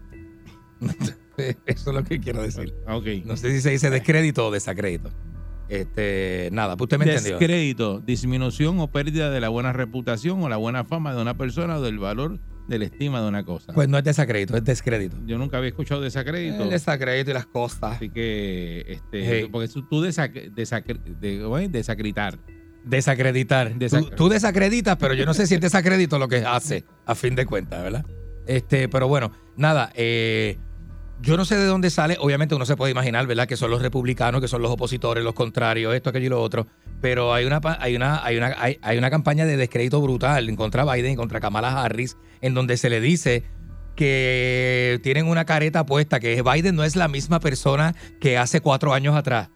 Eso es lo que quiero decir. Ok. No sé si se dice descrédito o desacrédito. Este, nada, pues usted me entendió. Descrédito, disminución o pérdida de la buena reputación o la buena fama de una persona o del valor de la estima de una cosa. Pues no es desacrédito, es descrédito. Yo nunca había escuchado desacrédito. El desacrédito y las cosas. Así que, este, porque tú- desac- desacreditar. Desacreditar. Desac- tú, tú desacreditas, pero yo no sé si es desacrédito lo que hace, a fin de cuentas, ¿verdad? Este, pero bueno, nada, eh, yo no sé de dónde sale, obviamente uno se puede imaginar, ¿verdad? Que son los republicanos, que son los opositores, los contrarios, esto, aquello y lo otro. Pero hay una, hay una, hay una, hay, hay una campaña de descrédito brutal en contra de Biden y contra Kamala Harris, en donde se le dice que tienen una careta puesta, que Biden no es la misma persona que hace cuatro años atrás.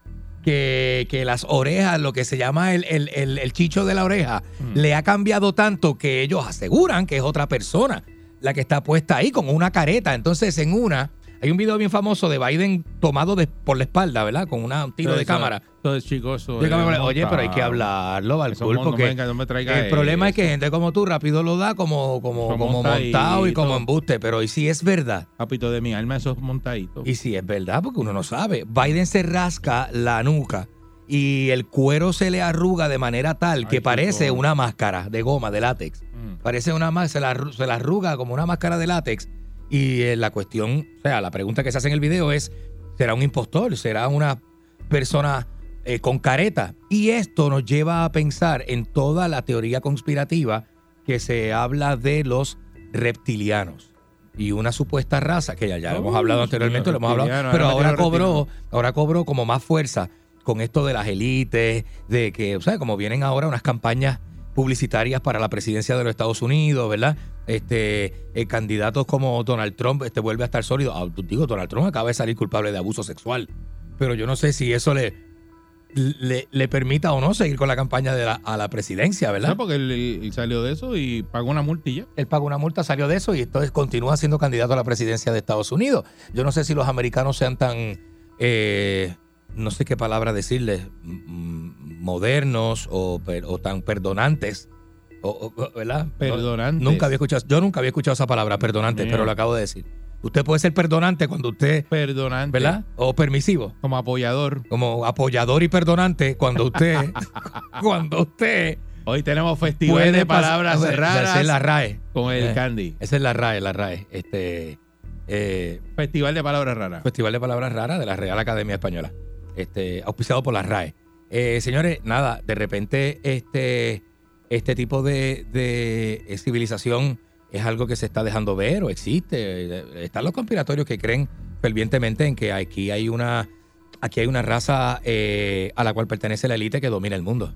Que, que las orejas, lo que se llama el, el- el- el chicho de la oreja, le ha cambiado tanto que ellos aseguran que es otra persona la que está puesta ahí con una careta. Entonces, en una, hay un video bien famoso de Biden tomado de- por la espalda, ¿verdad? Con una- un tiro de cámara. Todo es chicoso. Yo Oye, pero hay que hablarlo, Eso Balcour, no porque no me el problema es que gente como tú rápido lo da como, como, como montado y como embuste, pero y si es verdad. Papito de mi alma, esos montaditos. Y si es verdad, porque uno no sabe. Biden se rasca la nuca y el cuero se le arruga de manera tal que Ay, parece una máscara de goma, de látex. Mm. Parece una máscara, se se la arruga como una máscara de látex. Y eh, la cuestión, o sea, la pregunta que se hace en el video es, ¿será un impostor? ¿Será una persona eh, con careta. Y esto nos lleva a pensar en toda la teoría conspirativa que se habla de los reptilianos. Y una supuesta raza, que ya, ya lo hemos hablado anteriormente, lo hemos hablado, pero ahora cobró, ahora cobró como más fuerza con esto de las élites, de que, o sea, como vienen ahora unas campañas publicitarias para la presidencia de los Estados Unidos, ¿verdad? Este, eh, candidatos como Donald Trump este, vuelve a estar sólido. Ah, digo, Donald Trump acaba de salir culpable de abuso sexual, pero yo no sé si eso le, le, le permita o no seguir con la campaña de la, a la presidencia, ¿verdad? No, porque él, él salió de eso y pagó una multilla. Él pagó una multa, salió de eso y entonces continúa siendo candidato a la presidencia de Estados Unidos. Yo no sé si los americanos sean tan, eh, no sé qué palabra decirles, modernos o, tan perdonantes. o- o- ¿Verdad? No- Perdonantes. nunca había escuchado, yo nunca había escuchado esa palabra, perdonante, Bien. pero lo acabo de decir. Usted puede ser perdonante cuando usted, Perdonante. ¿verdad? O permisivo. Como apoyador. Como apoyador y perdonante cuando usted, cuando usted Hoy tenemos festival de palabras raras Esa es la RAE. con el Eh, candy. Esa es la RAE, la RAE. Este, eh, Festival de palabras raras. Festival de Palabras Raras de la Real Academia Española. Este, auspiciado por la RAE. Eh, señores, nada, de repente este, este tipo de, de, eh, civilización es algo que se está dejando ver o existe. Eh, Están los conspiratorios que creen fervientemente en que aquí hay una, aquí hay una raza eh, a la cual pertenece la élite que domina el mundo.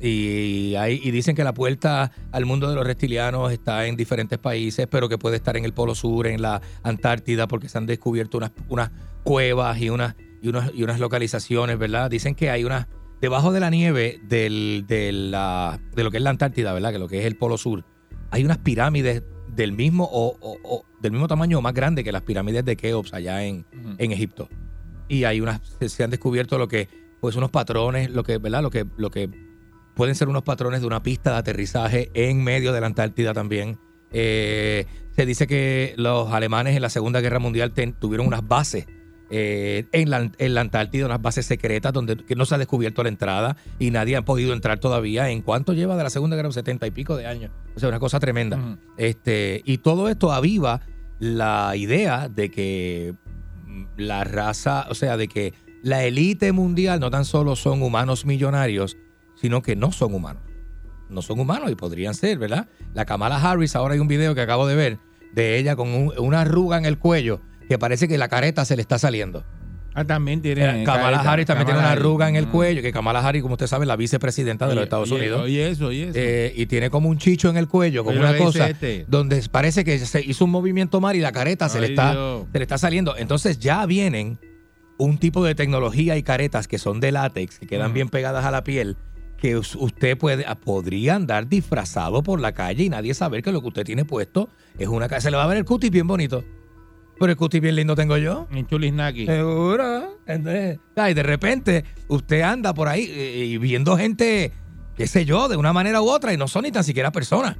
Y, hay, y dicen que la puerta al mundo de los reptilianos está en diferentes países, pero que puede estar en el Polo Sur, en la Antártida, porque se han descubierto unas, unas cuevas y unas, y, unas, y unas localizaciones, ¿verdad? Dicen que hay unas, debajo de la nieve del, de, la, de lo que es la Antártida, ¿verdad? Que lo que es el Polo Sur, hay unas pirámides del mismo o, o- o del mismo tamaño o más grande que las pirámides de Keops allá en, en Egipto. Y hay unas, se, se han descubierto lo que, pues unos patrones, lo que, ¿verdad? Lo que, lo que pueden ser unos patrones de una pista de aterrizaje en medio de la Antártida también. Eh, se dice que los alemanes en la Segunda Guerra Mundial ten- tuvieron unas bases eh, en, la, en la Antártida, unas bases secretas donde que no se ha descubierto la entrada y nadie ha podido entrar todavía. ¿En cuánto lleva de la Segunda Guerra? 70 y pico de años. O sea, una cosa tremenda. Este, y todo esto aviva la idea de que la raza, o sea, de que la élite mundial no tan solo son humanos millonarios, sino que no son humanos. No son humanos y podrían ser, ¿verdad? La Kamala Harris, ahora hay un video que acabo de ver de ella con un- una arruga en el cuello que parece que la careta se le está saliendo. Ah, también tiene. Eh, Kamala. Harris también tiene una arruga en el cuello, que Kamala Harris, como usted sabe, es la vicepresidenta de los Estados oye, Unidos. Oye, eso, oye, eso. Eh, y tiene como un chicho en el cuello, como Oye, una cosa este. donde parece que se hizo un movimiento mal y la careta se le está Dios. se le está saliendo. Entonces ya vienen un tipo de tecnología y caretas que son de látex, que quedan bien pegadas a la piel, que us- usted puede ah, podría andar disfrazado por la calle y nadie saber que lo que usted tiene puesto es una se le va a ver el cutis bien bonito. Pero el cutis bien lindo tengo yo. En Chulisnaki. Seguro. Entonces, ah, y de repente usted anda por ahí eh, y viendo gente, qué sé yo, de una manera u otra, y no son ni tan siquiera personas.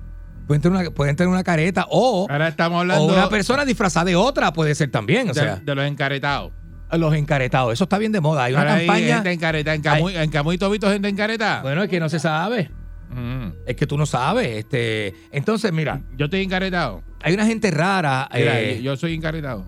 Pueden tener una, pueden tener una careta o, Ahora estamos o hablando una persona disfrazada de otra, puede ser también. O de, sea, de los encaretados. los encaretados. Eso está bien de moda. Hay una Ahora hay campaña. gente encaretada. En Camuy, en Camuy Tobito, gente encaretada. Bueno, es que no se sabe. Mm. Es que tú no sabes. Este, entonces, mira, Yo estoy encaretado. Hay una gente rara. Mira, eh, yo soy encaretado.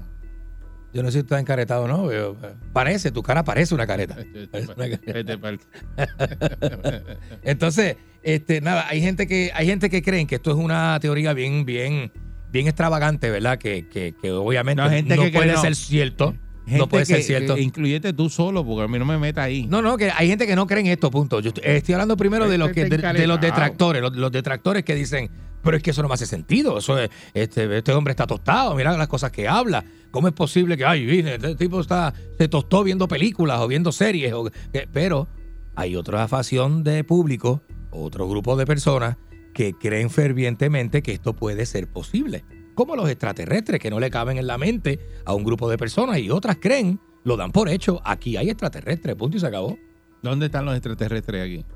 yo no sé si tú estás encaretado o no. pero, eh, parece, tu cara parece una careta. Este, Parece una careta. este pal- Entonces, este, nada, hay gente que, hay gente que creen que esto es una teoría bien, bien, bien extravagante, ¿verdad? Que, que, que obviamente No, no, gente que puede ser cierto. Gente no puede que- ser cierto. que incluyete tú solo, porque a mí no me meta ahí. No, no, que hay gente que no cree en esto, punto. Yo estoy, estoy hablando primero de los, Este que, de, los detractores, los, los detractores que dicen, pero es que eso no me hace sentido. Eso es, este, este hombre está tostado, mira las cosas que habla. ¿Cómo es posible que, ay, este tipo está, se tostó viendo películas o viendo series? o que- pero hay otra facción de público, otro grupo de personas que creen fervientemente que esto puede ser posible. Como los extraterrestres que no le caben en la mente a un grupo de personas y otras creen, lo dan por hecho. Aquí hay extraterrestres, punto y se acabó. ¿Dónde están los extraterrestres aquí?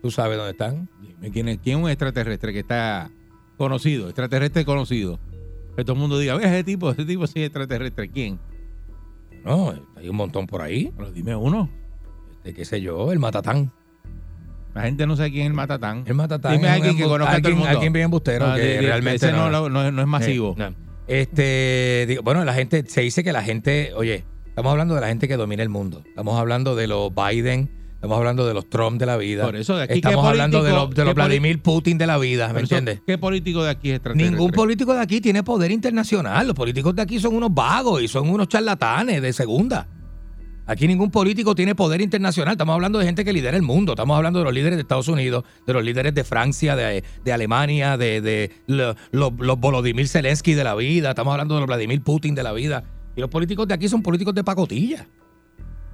¿Tú sabes dónde están? Dime, ¿Quién es, quién es un extraterrestre que está conocido? Extraterrestre conocido. Que todo el mundo diga, ve ese tipo, ese tipo sí es extraterrestre. ¿Quién? No, hay un montón por ahí. Pero dime uno. Este, qué sé yo, el Matatán. La gente no sabe quién es el Matatán. El Matatán. Dime a alguien que conozca a todo el mundo. Alguien bien embustero No, que de- de- realmente ese no, no, no es- masivo. Sí. Este, digo, bueno, la gente, se dice que la gente, oye, Estamos hablando de la gente que domina el mundo. Estamos hablando de los Biden, estamos hablando de los Trump de la vida. Por eso, de aquí, estamos ¿qué hablando de los, de Vladimir Putin de la vida, ¿me eso, entiendes? ¿Qué político de aquí es? Ningún político de aquí tiene poder internacional. Los políticos de aquí son unos vagos y son unos charlatanes de segunda. Aquí ningún político tiene poder internacional. Estamos hablando de gente que lidera el mundo. Estamos hablando de los líderes de Estados Unidos, de los líderes de Francia, de, de Alemania, de, de lo- lo- los Volodymyr Zelensky de la vida. Estamos hablando de los Vladimir Putin de la vida. Y los políticos de aquí son políticos de pacotilla.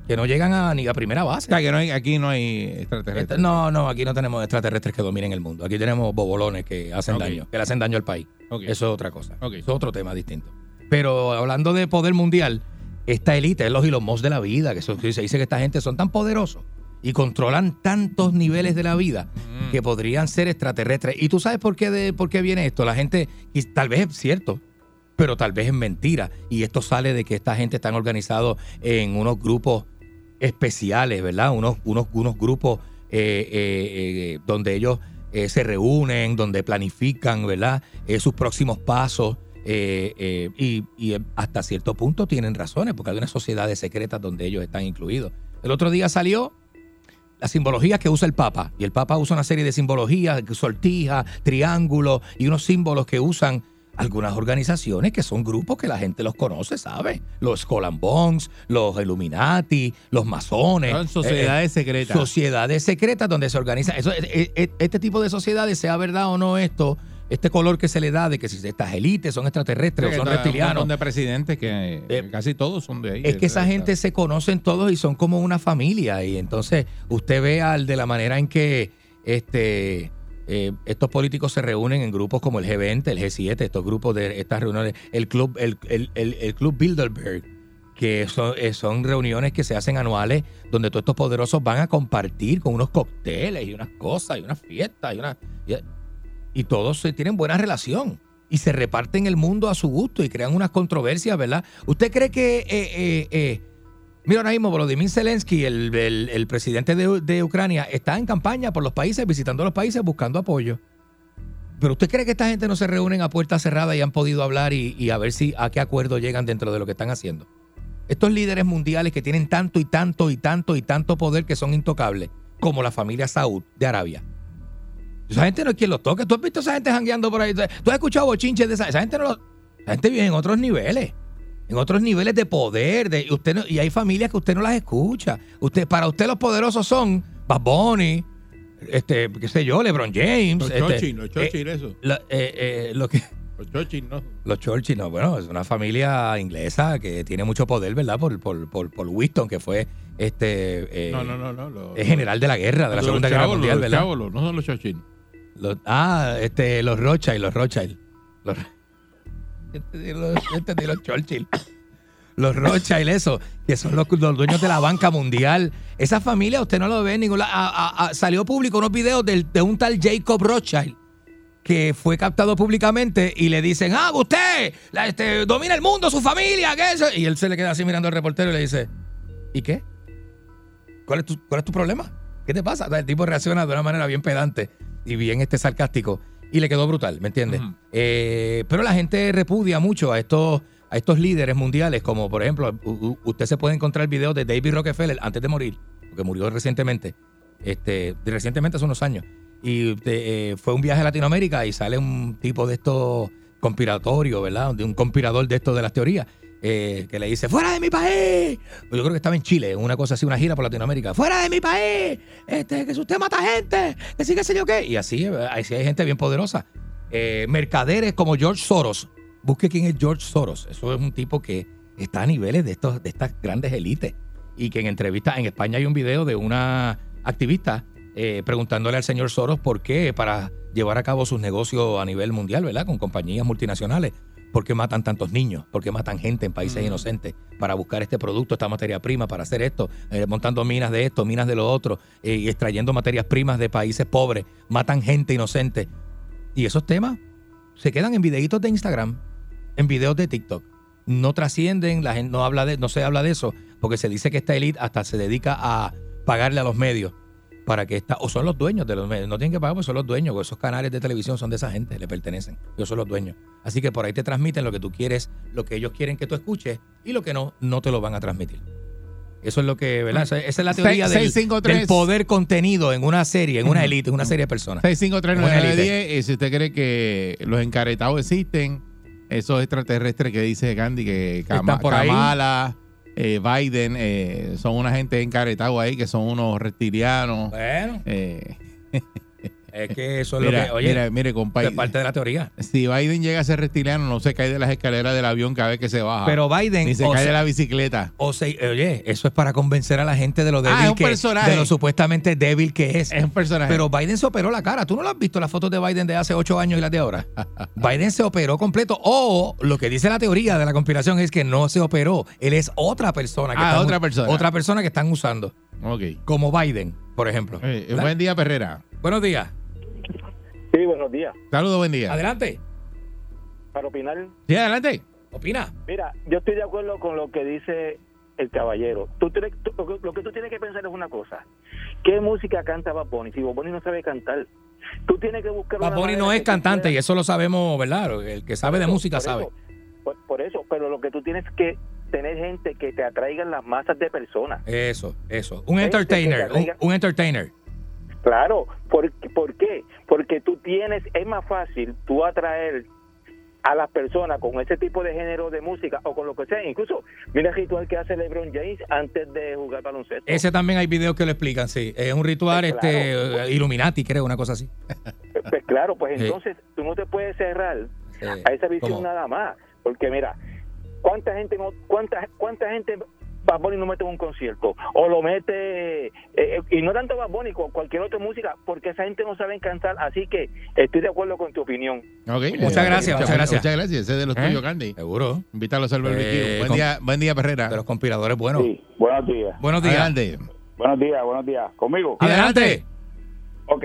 Que no llegan a, ni a primera base. O sea, que no hay, aquí no hay extraterrestres. No, no, aquí no tenemos extraterrestres que dominen el mundo. Aquí tenemos bobolones que hacen daño, que le hacen daño al país. Eso es otra cosa. Eso es otro tema distinto. Pero hablando de poder mundial, esta élite es los Elon Musk de la vida, que son- que se dice que esta gente son tan poderosos y controlan tantos niveles de la vida Mm. que podrían ser extraterrestres. ¿Y tú sabes por qué, de, por qué viene esto? La gente, y tal vez es cierto, pero tal vez es mentira. Y esto sale de que esta gente están organizados en unos grupos especiales, ¿verdad? Unos, unos, unos grupos eh, eh, eh, donde ellos se reúnen, donde planifican, ¿verdad? Sus próximos pasos. Eh, eh, y, y hasta cierto punto tienen razones, porque hay unas sociedades secretas donde ellos están incluidos. El otro día salió la simbología que usa el Papa. Y el Papa usa una serie de simbologías, sortijas, triángulos y unos símbolos que usan algunas organizaciones que son grupos que la gente los conoce, ¿sabe? Los Bones, los Illuminati, los masones. Son sociedades eh, secretas. Sociedades secretas donde se organiza. Eso, eh, eh, este tipo de sociedades, sea verdad o no esto, este color que se le da de que si estas élites son extraterrestres o son reptilianos. de presidentes que eh, casi todos son de ahí. Es que esa gente se conocen todos y son como una familia. Y entonces usted ve al de la manera en que este eh, estos políticos se reúnen en grupos como el G20, el G7, estos grupos de estas reuniones, el club, el, el- el- el club Bilderberg, que son, eh, son reuniones que se hacen anuales donde todos estos poderosos van a compartir con unos cócteles y unas cosas y unas fiestas y una y, y todos tienen buena relación y se reparten el mundo a su gusto y crean unas controversias, ¿verdad? ¿Usted cree que, eh, eh, eh, mira ahora mismo, Volodymyr Zelensky, el, presidente de, de Ucrania, está en campaña por los países, visitando los países, buscando apoyo? ¿Pero usted cree que esta gente no se reúnen a puerta cerrada y han podido hablar y, y a ver si a qué acuerdo llegan dentro de lo que están haciendo? Estos líderes mundiales que tienen tanto y tanto y tanto y tanto poder que son intocables, como la familia Saud de Arabia. Esa gente no es quien los toque. ¿Tú has visto a esa gente jangueando por ahí? ¿Tú has escuchado bochinches de esa? Esa gente no lo- Esa gente vive en otros niveles. En otros niveles de poder. De, y, usted no- y hay familias que usted no las escucha. Usted, para usted los poderosos son Bad Bunny, este, qué sé yo, LeBron James. Los este, Churchill, los Churchill, eh, eso. eh, eh, lo que, Los Churchill, ¿no? los Churchill, no, bueno, es una familia inglesa que tiene mucho poder, ¿verdad? Por, por, por, por Winston, que fue este eh, No, no, no, no. es general de la guerra, de la Segunda Guerra Mundial, los ¿verdad? chavos, los- no son los Churchill. Los- ah, este, los Rothschild, los Rothschild. Los, entendí los, entendí los Churchill. Rothschild, eso, que son los, los dueños de la banca mundial. Esa familia usted no lo ve en ningún lado. Ah, ah, ah, salió público unos videos de un tal Jacob Rothschild que fue captado públicamente y le dicen, ah, usted este, domina el mundo, su familia, ¿qué es eso? Y él se le queda así mirando al reportero y le dice, ¿y qué? ¿Cuál es tu, cuál es tu problema? ¿Qué te pasa? El tipo reacciona de una manera bien pedante y bien este sarcástico. Y le quedó brutal, ¿me entiendes? Eh, pero la gente repudia mucho a estos, a estos líderes mundiales, como por ejemplo, usted se puede encontrar videos de David Rockefeller antes de morir, porque murió recientemente, este, recientemente hace unos años. Y eh, fue un viaje a Latinoamérica y sale un tipo de estos conspiratorios, ¿verdad? De un conspirador de estos de las teorías. Eh, que le dice, fuera de mi país. Pues yo creo que estaba en Chile, una cosa así, una gira por Latinoamérica. Fuera de mi país. Este, que usted mata gente, que sí, que sé yo qué. Y así, así hay gente bien poderosa. Eh, mercaderes como George Soros. Busque quién es George Soros. Eso es un tipo que está a niveles de, estos, de estas grandes élites. Y que en entrevista, en España hay un video de una activista eh, preguntándole al señor Soros por qué para llevar a cabo sus negocios a nivel mundial, ¿verdad? Con compañías multinacionales. ¿Por qué matan tantos niños? ¿Por qué matan gente en países inocentes para buscar este producto, esta materia prima, para hacer esto? Eh, montando minas de esto, minas de lo otro, eh, y extrayendo materias primas de países pobres. Matan gente inocente. Y esos temas se quedan en videitos de Instagram, en videos de TikTok. No trascienden, la gente no habla de, no se habla de eso, porque se dice que esta élite hasta se dedica a pagarle a los medios para que esta, o son los dueños de los medios, no tienen que pagar porque son los dueños, porque esos canales de televisión son de esa gente, le pertenecen, ellos son los dueños. Así que por ahí te transmiten lo que tú quieres, lo que ellos quieren que tú escuches y lo que no, no te lo van a transmitir. Eso es lo que, ¿verdad? Esa, esa es la teoría del, 653. del poder contenido en una serie, en una élite, en una serie de personas. 6539910, eh, si usted cree que los encaretados existen, esos extraterrestres que dice Gandhi, que Están por ahí. Eh, Biden, eh, son una gente encaretados ahí, que son unos reptilianos. Bueno, Eh, es que eso es mira, lo que, oye, mira, mire, es parte de la teoría. si Biden llega a ser reptiliano, no se cae de las escaleras del avión cada vez que se baja. Pero Biden, ni se cae sea- de la bicicleta. O sea, oye, eso es para convencer a la gente de lo débil Ah, es un que personaje. de lo supuestamente débil que es. Es un personaje. Pero Biden se operó la cara. ¿Tú no lo has visto las fotos de Biden de hace ocho años y las de ahora? Biden se operó completo. O lo que dice la teoría de la conspiración es que no se operó. Él es otra persona. Que Ah, están otra persona. Otra persona que están usando. ok. Como Biden, por ejemplo. Eh, buen día, Perrera. Buenos días. Sí, buenos días. Saludos, buen día. Adelante. Para opinar, Sí, adelante. Opina. mira, yo estoy de acuerdo con lo que dice el caballero. Tú tienes- tú- lo, que, lo que tú tienes que pensar es una cosa. ¿Qué música canta Bad Bunny? Si Bad Bunny no sabe cantar. Tú tienes que buscar Bad Bunny no es cantante y eso lo sabemos, ¿verdad? El que sabe de Por música eso, sabe. Por, por eso, pero lo que tú tienes que tener gente que te atraigan las masas de personas. Eso, eso. Un Gente entertainer. te Un, un entertainer. Claro, ¿por, ¿por qué? Porque tú tienes, es más fácil tú atraer a las personas con ese tipo de género de música o con lo que sea. Incluso, mira el ritual que hace LeBron James antes de jugar baloncesto. Ese también hay videos que lo explican, sí. Es un ritual Pues claro. este Illuminati, creo, una cosa así. Pues claro, pues Sí. entonces tú no te puedes cerrar Sí. a esa visión ¿Cómo? nada más. Porque mira, ¿cuánta gente no, cuánta, cuánta gente Bad Bunny no mete en un concierto? O lo mete, eh, eh, y no tanto Bad Bunny, con cualquier otra música, porque esa gente no sabe cantar. Así que estoy de acuerdo con tu opinión. Ok. Muchas gracias, muchas gracias. Muchas gracias. Ese es de los ¿Eh? tuyos, Candy. Seguro. Invítalo al barbecue. Eh, buen, día, buen día, Perrera. De los conspiradores buenos. Sí, buenos días. Buenos días. Adelante. Buenos días, buenos días. ¿Conmigo? Adelante. Ok.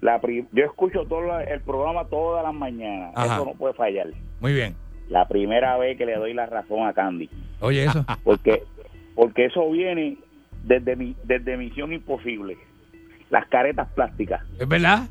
La pri- yo escucho todo la- el programa todas las mañanas. Ajá. Eso no puede fallar. Muy bien. La primera vez que le doy la razón a Candy. Oye, eso. Porque, porque eso viene desde, mi, desde Misión Imposible. Las caretas plásticas. ¿Es verdad?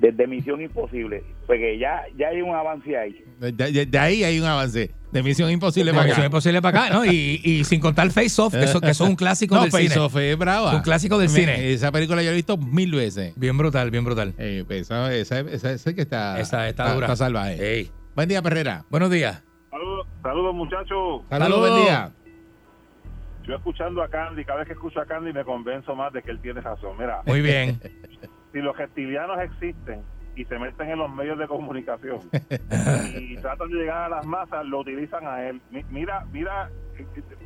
Desde Misión Imposible. Porque ya, ya hay un avance ahí. De, de- de ahí hay un avance. De Misión Imposible para Misión acá. Imposible para acá, ¿no? Y, y sin contar Face Off, que eso, que eso es un clásico No, del Face cine. Off es brava. Es un clásico del Me- cine. Esa película yo la he visto mil veces. Bien brutal, bien brutal. Eh, pues, esa, esa, esa, esa que está, Esa está dura. Está salvaje. Ey. Buen día, Perrera. Buenos días. Saludos, muchachos. Saludos, buen día. Yo escuchando a Candy, cada vez que escucho a Candy me convenzo más de que él tiene razón. Mira, Muy bien. si los reptilianos existen y se meten en los medios de comunicación y tratan de llegar a las masas, lo utilizan a él. Mi- Mira, mira,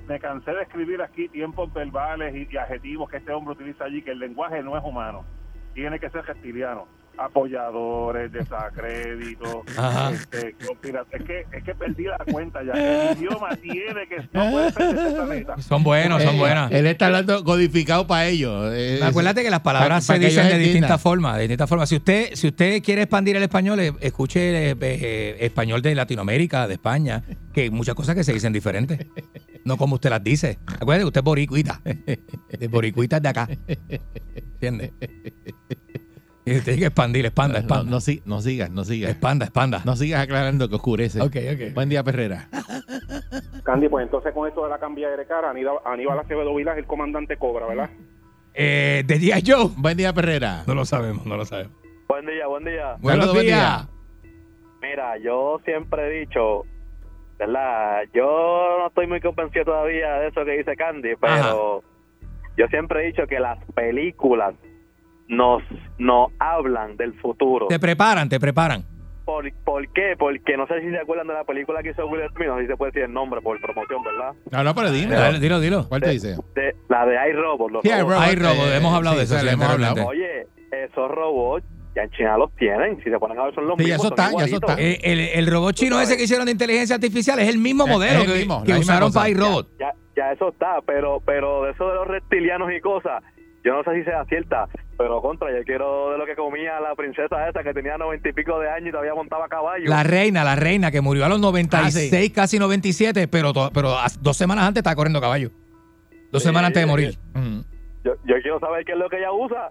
me cansé de escribir aquí tiempos verbales y, y adjetivos que este hombre utiliza allí, que el lenguaje no es humano, tiene que ser reptiliano. Apoyadores, desacréditos, Ajá. este, es que es que perdí la cuenta ya. El idioma tiene que no puede ser de. Son buenos, son Eh, buenos. Él está hablando codificado para ellos. Eh, Acuérdate que las palabras pa- pa se dicen de entiendan. distintas formas, de distintas formas. Si usted, si usted quiere expandir el español, eh, escuche eh, eh, español de Latinoamérica, de España, que hay muchas cosas que se dicen diferentes. No como usted las dice. Acuérdate que usted es boricuita. De boricuita es de acá. ¿Entiende? Y tiene que expandir, expanda, No, expanda. no, si- no sigas, no sigas. Expanda, expanda. No sigas aclarando que oscurece. Ok, ok. Buen día, Perrera. Candy, pues entonces con esto de la cambia de cara, Aníbal, Aníbal Acevedo Vila es el comandante Cobra, ¿verdad? Eh, de G.I. Joe. Buen día, Perrera. No lo sabemos, no lo sabemos. Buen día, buen día. Buenos buen días. Mira, yo siempre he dicho, ¿verdad? Yo no estoy muy convencido todavía de eso que dice Candy, pero yo siempre he dicho que las películas nos, nos hablan del futuro. Te preparan, te preparan. ¿Por, ¿Por qué? Porque no sé si se acuerdan de la película que hizo Will Smith, no sé si se puede decir el nombre por promoción, ¿verdad? No, no, pero dime. Dale, dilo, dilo. ¿Cuál te dice? De, la de iRobot. Los Sí, robots. iRobot. Eh, hemos hablado sí, de eso. sí, hemos hablado. Oye, esos robots ya en China los tienen. Si se ponen a ver, son los Sí, ya mismos. eso está, ya eso está. Eh, el, el robot chino ese que hicieron de inteligencia artificial es el mismo Es- modelo es el que, mismo, usaron para iRobot. ya, ya eso está, pero pero de eso de los reptilianos y cosas, yo no sé si sea cierta, pero contra, yo quiero de lo que comía la princesa esa que tenía noventa y pico de años y todavía montaba caballo. La reina, la reina que murió a los 96, Ah, sí. casi 97, pero, pero dos semanas antes estaba corriendo caballo. Dos semanas antes de morir. Yo, yo quiero saber qué es lo que ella usa.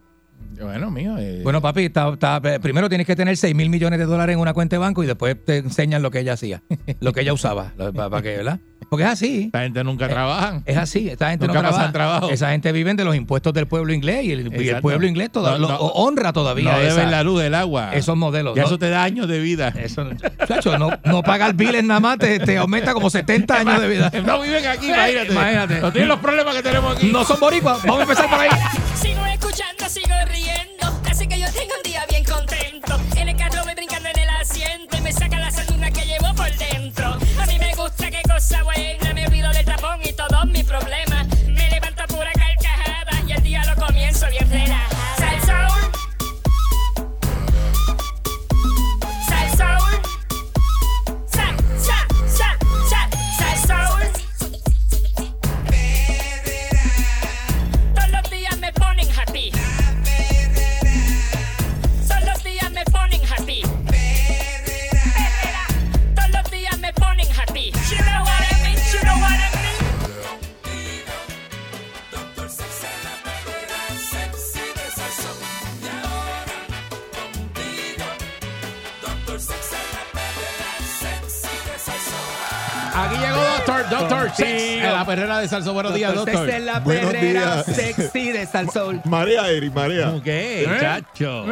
Bueno, mío. eh, Bueno, papi, está- está- primero tienes que tener 6 mil millones de dólares en una cuenta de banco y después te enseñan lo que ella hacía, lo que ella usaba, para que, ¿verdad? Porque es así. esta gente nunca trabajan. Es así, esta gente Nunca no pasan trabaja. trabajo. Esa gente vive de los impuestos del pueblo inglés y el, y el pueblo inglés toda- No, lo- no. honra todavía no esa- deben la luz del agua. esos modelos. Y ¿no? eso te da años de vida. Eso, chacho, no, no pagar biles nada más te, te aumenta como 70 años de vida. No viven aquí, imagínate. Imagínate. No tienen los problemas que tenemos aquí. No son boricuas. Vamos a empezar por ahí. Sigo escuchando, sigo riendo. De Salso. Buenos días, Doctor. Esta es la Buenos perrera días. sexy de Salsol. María, Eric, María. ¿Qué, chacho?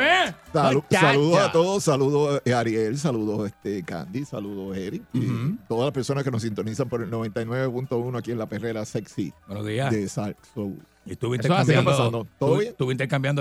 Salu- Muchacha. saludos a todos, saludos eh, Ariel, saludos este, Candy, saludos Eric y todas las personas que nos sintonizan por el 99.1 aquí en la perrera sexy Buenos días. de Sal Soul. Y Eso así está pasando. ¿Todo estuve- bien?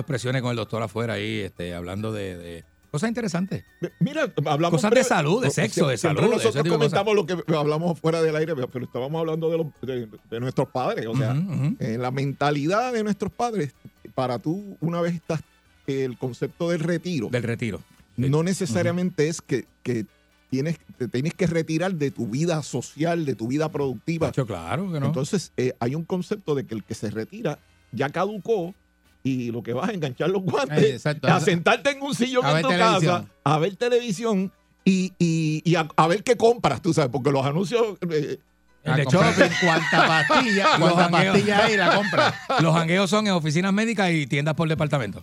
expresiones con el doctor afuera ahí, este, hablando de, de cosas interesantes. Mira, hablamos Cosas de salud, de sexo, de siempre salud, Nosotros comentamos lo que hablamos fuera del aire, pero estábamos hablando de, los- de- de nuestros padres. O sea, eh, la mentalidad de nuestros padres, para tú, una vez estás, el concepto del retiro, Del retiro. no necesariamente es que, que tienes, te tienes que retirar de tu vida social, de tu vida productiva. Chacho, claro que no. Entonces, eh, hay un concepto de que el que se retira ya caducó y lo que vas a enganchar los guantes, Ay, exacto. a sentarte en un sillón A en tu televisión. casa, a ver televisión y, y- y a, a ver qué compras, tú sabes, porque los anuncios... eh, El de shopping. cuánta pastilla, cuánta pastilla hay la compra. Los jangueos son en oficinas médicas y tiendas por departamento.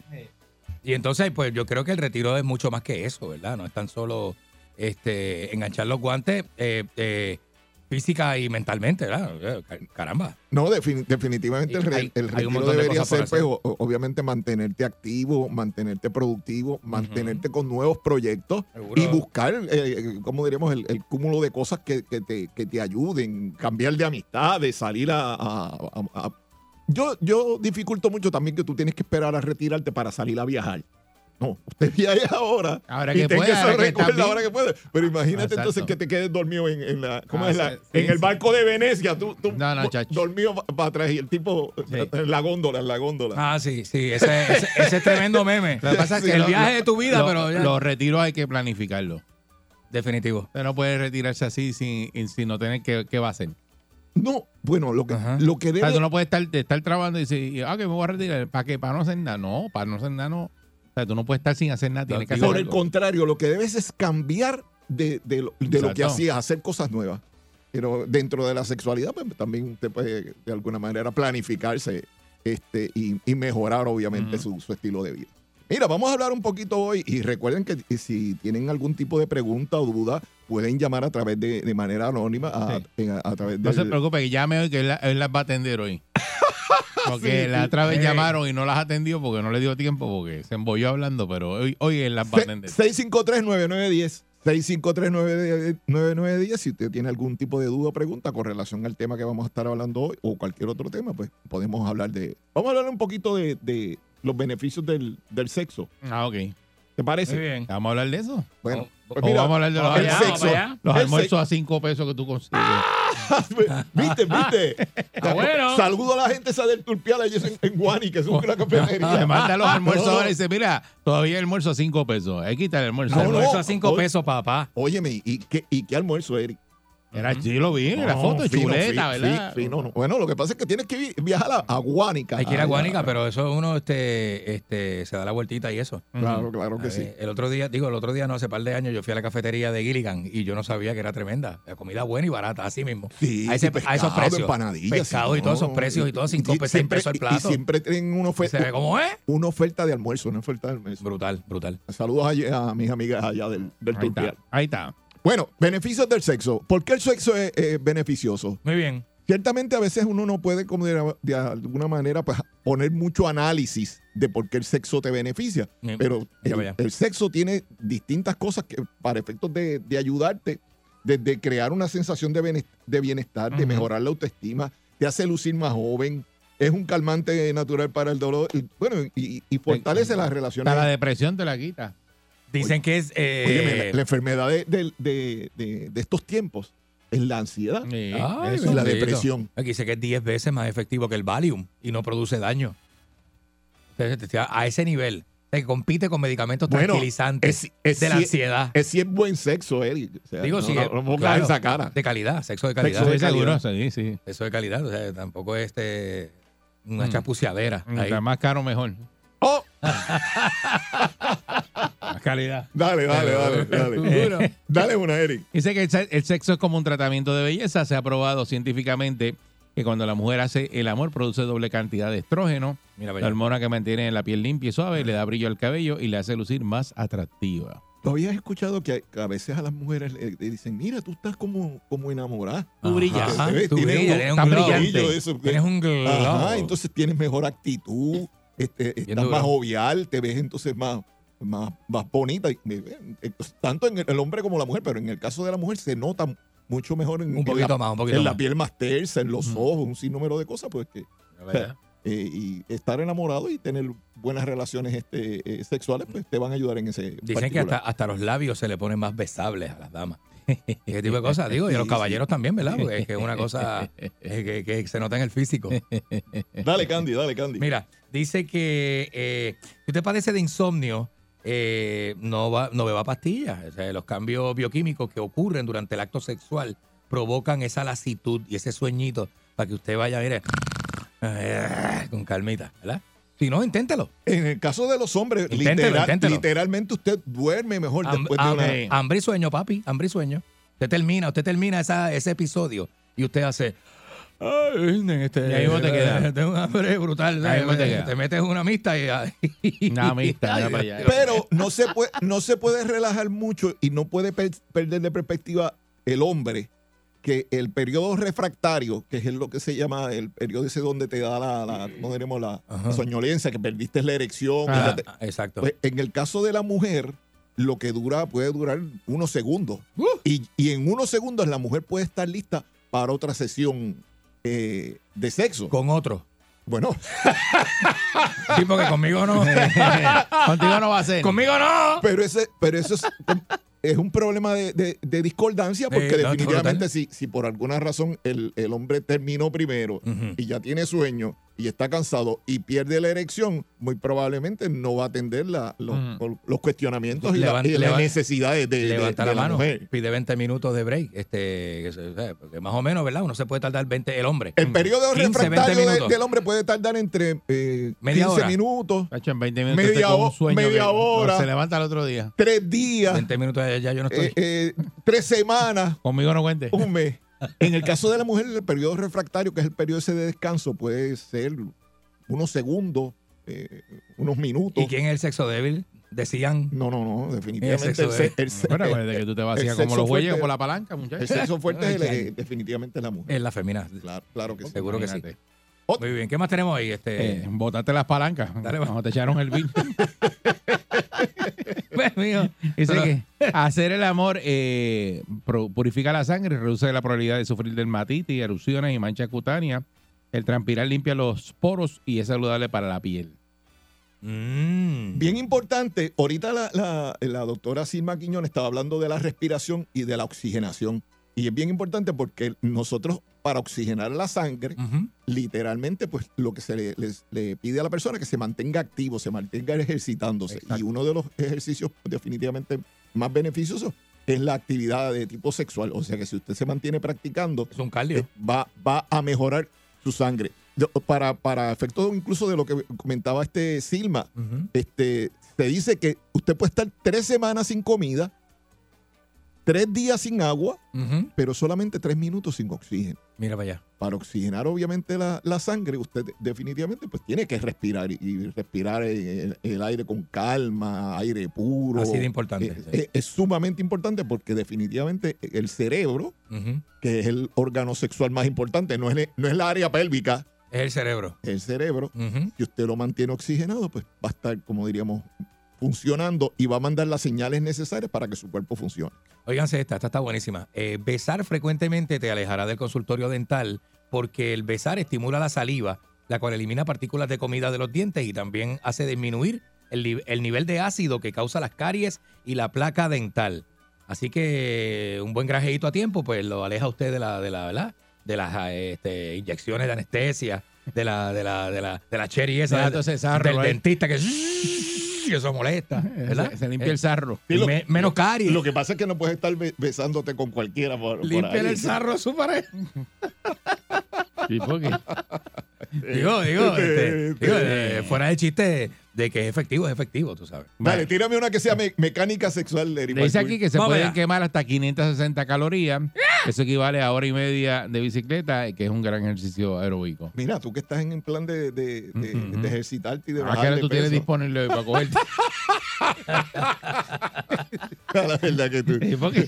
Y entonces, pues yo creo que el retiro es mucho más que eso, ¿verdad? No es tan solo este, enganchar los guantes eh, eh, física y mentalmente, ¿verdad? Eh, car- Caramba. No, defini- definitivamente el, Hay- el retiro de debería ser, pues, obviamente, mantenerte activo, mantenerte productivo, mantenerte con nuevos proyectos Seguro. y buscar, eh, como diríamos, el, el cúmulo de cosas que, que te, que te ayuden, cambiar de amistad, de salir a... a- a- a- Yo, yo dificulto mucho también que tú tienes que esperar a retirarte para salir a viajar. No, usted viaje ahora. Ahora y que tenga puede, esos ahora recuerdos ahora que puede. Pero imagínate Exacto. entonces que te quedes dormido en, en la, ¿cómo Ah, es la- sí, en sí, el barco de Venecia, tú, tú No, no, chacho. dormido para atrás y el tipo Sí. en la góndola, en la góndola. Ah, sí, sí, ese, ese, ese es tremendo meme. Lo que pasa es que el lo- viaje de tu vida, lo- pero ya- Los retiros hay que planificarlo. definitivo. Usted no puede retirarse así sin, sin no tener que, qué va a hacer. No, bueno, lo que, Ajá. lo que O sea, debe... tú no puedes estar, estar trabajando y decir, ah, que me voy a retirar. ¿Para qué? Para no hacer nada. No, para no hacer nada no. O sea, tú no puedes estar sin hacer nada. Tienes que hacer por el contrario, lo que debes es cambiar de, de lo, de lo que hacías, hacer cosas nuevas. Pero dentro de la sexualidad, pues, también usted puede de alguna manera planificarse este, y, y mejorar, obviamente, su, su estilo de vida. Mira, vamos a hablar un poquito hoy y recuerden que si tienen algún tipo de pregunta o duda, pueden llamar a través de, de manera anónima, a, Sí. a, a través No se preocupe, que llame hoy que él las va a atender hoy. Porque Sí, la otra vez sí. llamaron y no las atendió porque no le dio tiempo porque se embolló hablando, pero hoy, hoy él las va a atender. 653-9910. 653-9910. Si usted tiene algún tipo de duda o pregunta con relación al tema que vamos a estar hablando hoy o cualquier otro tema, pues podemos hablar de. Vamos a hablar un poquito de, de los beneficios del, del sexo. Ah, ok. ¿Te parece? Muy bien. ¿Vamos a hablar de eso? Bueno, pues mira, vamos a hablar de los, allá, sexo. los almuerzos a cinco pesos que tú consigues. ¿Viste? ¿Viste? Ah, bueno. Saludo a la gente esa del Turpial allí en, en Guani, que es una Le cafetería. manda los almuerzos ahora y dice, mira, todavía el almuerzo a cinco pesos. Hay que quitar el almuerzo. No, almuerzo no. a cinco Oye. pesos, papá. Óyeme, ¿y qué, ¿y qué almuerzo, Eric? Era sí, lo vi en la No, foto, fino, chuleta, fi- ¿verdad? fi- fino, no. Bueno, lo que pasa es que tienes que vi- viajar a, a Guánica. Hay que ir a Guánica, pero eso uno este, este, se da la vueltita y eso. Claro, claro que sí. El otro día, digo, el otro día no, hace par de años yo fui a la cafetería de Gilligan y yo no sabía que era tremenda. La comida buena y barata, así mismo. Sí, a, ese- y a esos pescado, precios. Pescado y todos esos precios y todo, 5 Y pesos, 6 siempre- pesos el y- plato. Y siempre tienen una oferta. ¿Se ve cómo es? Una oferta de almuerzo, una oferta de almuerzo. Brutal, brutal. Saludos a, a mis amigas allá del, del Ahí está, Turpial. ahí está. Bueno, beneficios del sexo. ¿Por qué el sexo es, es beneficioso? Muy bien. Ciertamente a veces uno no puede como de, de alguna manera pues, poner mucho análisis de por qué el sexo te beneficia, Bien. pero el, sexo tiene distintas cosas que para efectos de, de ayudarte, desde crear una sensación de bienes- de bienestar, de mejorar la autoestima, te hace lucir más joven, es un calmante natural para el dolor, y, bueno, y, y fortalece las relaciones. Hasta la depresión te la quita. Dicen que es. eh, Óyeme, la, la enfermedad de, de- de- de- de estos tiempos es la ansiedad Sí, Ay, eso, y la depresión. Aquí dice que es 10 veces más efectivo que el Valium y no produce daño. A ese nivel. Se compite con medicamentos Bueno, tranquilizantes es- es de la si- ansiedad. Es si es buen sexo, Eric. O sea, Digo, no, sí, no, no claro, esa cara. De calidad, sexo de calidad. Sexo de calidad. sí, sí. Sexo de calidad, o sea, tampoco es este, una Mm. chapuceadera. Mientras más caro, mejor. Oh, Más calidad. dale, dale, dale, dale. Dale una, Eric. Dice que el, se- el sexo es como un tratamiento de belleza. Se ha probado científicamente que cuando la mujer hace el amor produce doble cantidad de estrógeno, Mira, la hormona que mantiene la piel limpia y suave, le da brillo al cabello y le hace lucir más atractiva. ¿Tú habías escuchado que a veces a las mujeres le, dicen, mira, tú estás como, como enamorada? Tú brillas. Tú tienes brillante eso. Tienes un glow. Ajá, entonces tienes mejor actitud, este, estás más jovial, te ves entonces más, más, más bonita. Y, eh, Tanto en el, hombre como la mujer, pero en el caso de la mujer se nota mucho mejor en, Un en poquito la, más, un poquito en la piel más tersa, en los ojos, un sinnúmero de cosas, pues que eh, y estar enamorado y tener buenas relaciones este, eh, sexuales, pues te van a ayudar en ese Dicen que hasta, hasta los labios se le ponen más besables a las damas. Ese tipo de cosas, digo, y a los Sí, caballeros también, ¿verdad? Porque es que es una cosa eh, que, que se nota en el físico. Dale, Candy, dale, Candy. Mira, dice que eh, si usted padece de insomnio, eh, no, va, no beba pastillas. O sea, los cambios bioquímicos que ocurren durante el acto sexual provocan esa lasitud y ese sueñito para que usted vaya, mire, eh, con calmita, ¿verdad? Si no, inténtelo. En el caso de los hombres, Inténtelo, literal- inténtelo. literalmente usted duerme mejor Ham- después de ham- una... Hambre y sueño, papi, hambre y sueño. Usted termina, usted termina esa, ese episodio y usted hace... Ay, este, Y ahí vos te quedas. Tengo un hambre brutal. Ahí te, vos te metes una amistad y... Una allá. Pero no se puede, no se puede relajar mucho y no puede per- perder de perspectiva el hombre que el periodo refractario, que es lo que se llama el periodo ese donde te da la, la ¿cómo diremos? La, Ajá. soñolencia, que perdiste la erección. Ah, te- exacto. Pues, en el caso de la mujer, lo que dura puede durar unos segundos. Uh. Y, y en unos segundos la mujer puede estar lista para otra sesión eh, de sexo. Con otro. Bueno, Sí, porque conmigo no. Contigo no va a ser. conmigo no. pero ese, pero eso es, es un problema de, de- de discordancia porque Eh, definitivamente si, si por alguna razón el, el hombre terminó primero y ya tiene sueño y está cansado y pierde la erección, muy probablemente no va a atender la- los, los cuestionamientos y, la- las necesidades de, de- Levanta de la mano, mujer. pide 20 minutos de break. Este, que más o menos, ¿verdad? Uno se puede tardar 20, el hombre. El periodo 15, 20 refractario de- del hombre puede tardar entre eh, Media 15 hora. minutos, Tacho, en 20 minutos Media sueño hora. Se levanta el otro día. 3 días, 20 minutos ya, ya yo no estoy. eh, eh, 3 semanas. Conmigo no cuente. un mes. En el caso de la mujer, el periodo refractario, que es el periodo ese de descanso, puede ser unos segundos, eh, unos minutos. ¿Y quién es el sexo débil? Decían. No, no, no, definitivamente. El sexo El, el se- Bueno, acuérdate que tú te vacías el como los bueyes por la palanca, el muchachos. sexo fuerte es, eh, definitivamente la mujer. Es la femina. Claro, claro que sí. Seguro que sí. Muy bien, ¿qué más tenemos ahí? Este, Eh, botaste las palancas. Dale, te echaron el bill. pues, mío, Dice pero- que hacer el amor eh, purifica la sangre, reduce la probabilidad de sufrir dermatitis, erupciones y manchas cutáneas. El transpirar limpia los poros y es saludable para la piel. Mm. Bien importante, ahorita la, la- la doctora Silma Quiñón estaba hablando de la respiración y de la oxigenación. Y es bien importante porque nosotros, para oxigenar la sangre, literalmente, pues lo que se le, pide a la persona es que se mantenga activo, se mantenga ejercitándose. Exacto. Y uno de los ejercicios definitivamente más beneficiosos es la actividad de tipo sexual. O sea que si usted se mantiene practicando, Es un cardio. eh, va, va a mejorar su sangre. Para, para efectos incluso de lo que comentaba este Silma, este, se dice que usted puede estar tres semanas sin comida, tres días sin agua, pero solamente tres minutos sin oxígeno. Mira para allá. Para oxigenar obviamente la, la sangre, usted definitivamente pues tiene que respirar y, y respirar el, el aire con calma, aire puro. Así de importante, Eh, sí. eh, es sumamente importante porque definitivamente el cerebro, que es el órgano sexual más importante, no es, no es la área pélvica, Es el cerebro. el cerebro, Ujú. si usted lo mantiene oxigenado, pues va a estar, como diríamos, funcionando y va a mandar las señales necesarias para que su cuerpo funcione. Óiganse esta, esta está buenísima. Eh, besar frecuentemente te alejará del consultorio dental porque el besar estimula la saliva, la cual elimina partículas de comida de los dientes y también hace disminuir el, nivel de ácido que causa las caries y la placa dental. Así que un buen grajeito a tiempo, pues lo aleja usted de la, de la, ¿verdad? De las eh, este, inyecciones de anestesia, de la, de la, de la, de la cherry esa, del dentista que, que eso molesta, ¿verdad? Se, se limpia Eh, el sarro. Sí, lo- me- menos caries. Lo que pasa es que no puedes estar be- besándote con cualquiera por, por Limpia ahí. el sarro a su pareja. ¿Y por qué? Digo, digo, este, Este, digo, eh, fuera de chiste de que es efectivo, es efectivo, tú sabes. Dale, tírame una que sea me- mecánica sexual, Eric Le dice aquí que se Vamos pueden allá. quemar hasta 560 calorías. Eso equivale a hora y media de bicicleta, que es un gran ejercicio aeróbico. Mira, tú que estás en plan de, de, de- de ejercitarte y de ¿A bajar qué hora de tú tienes disponible para cogerte? La verdad que tú. Sí, porque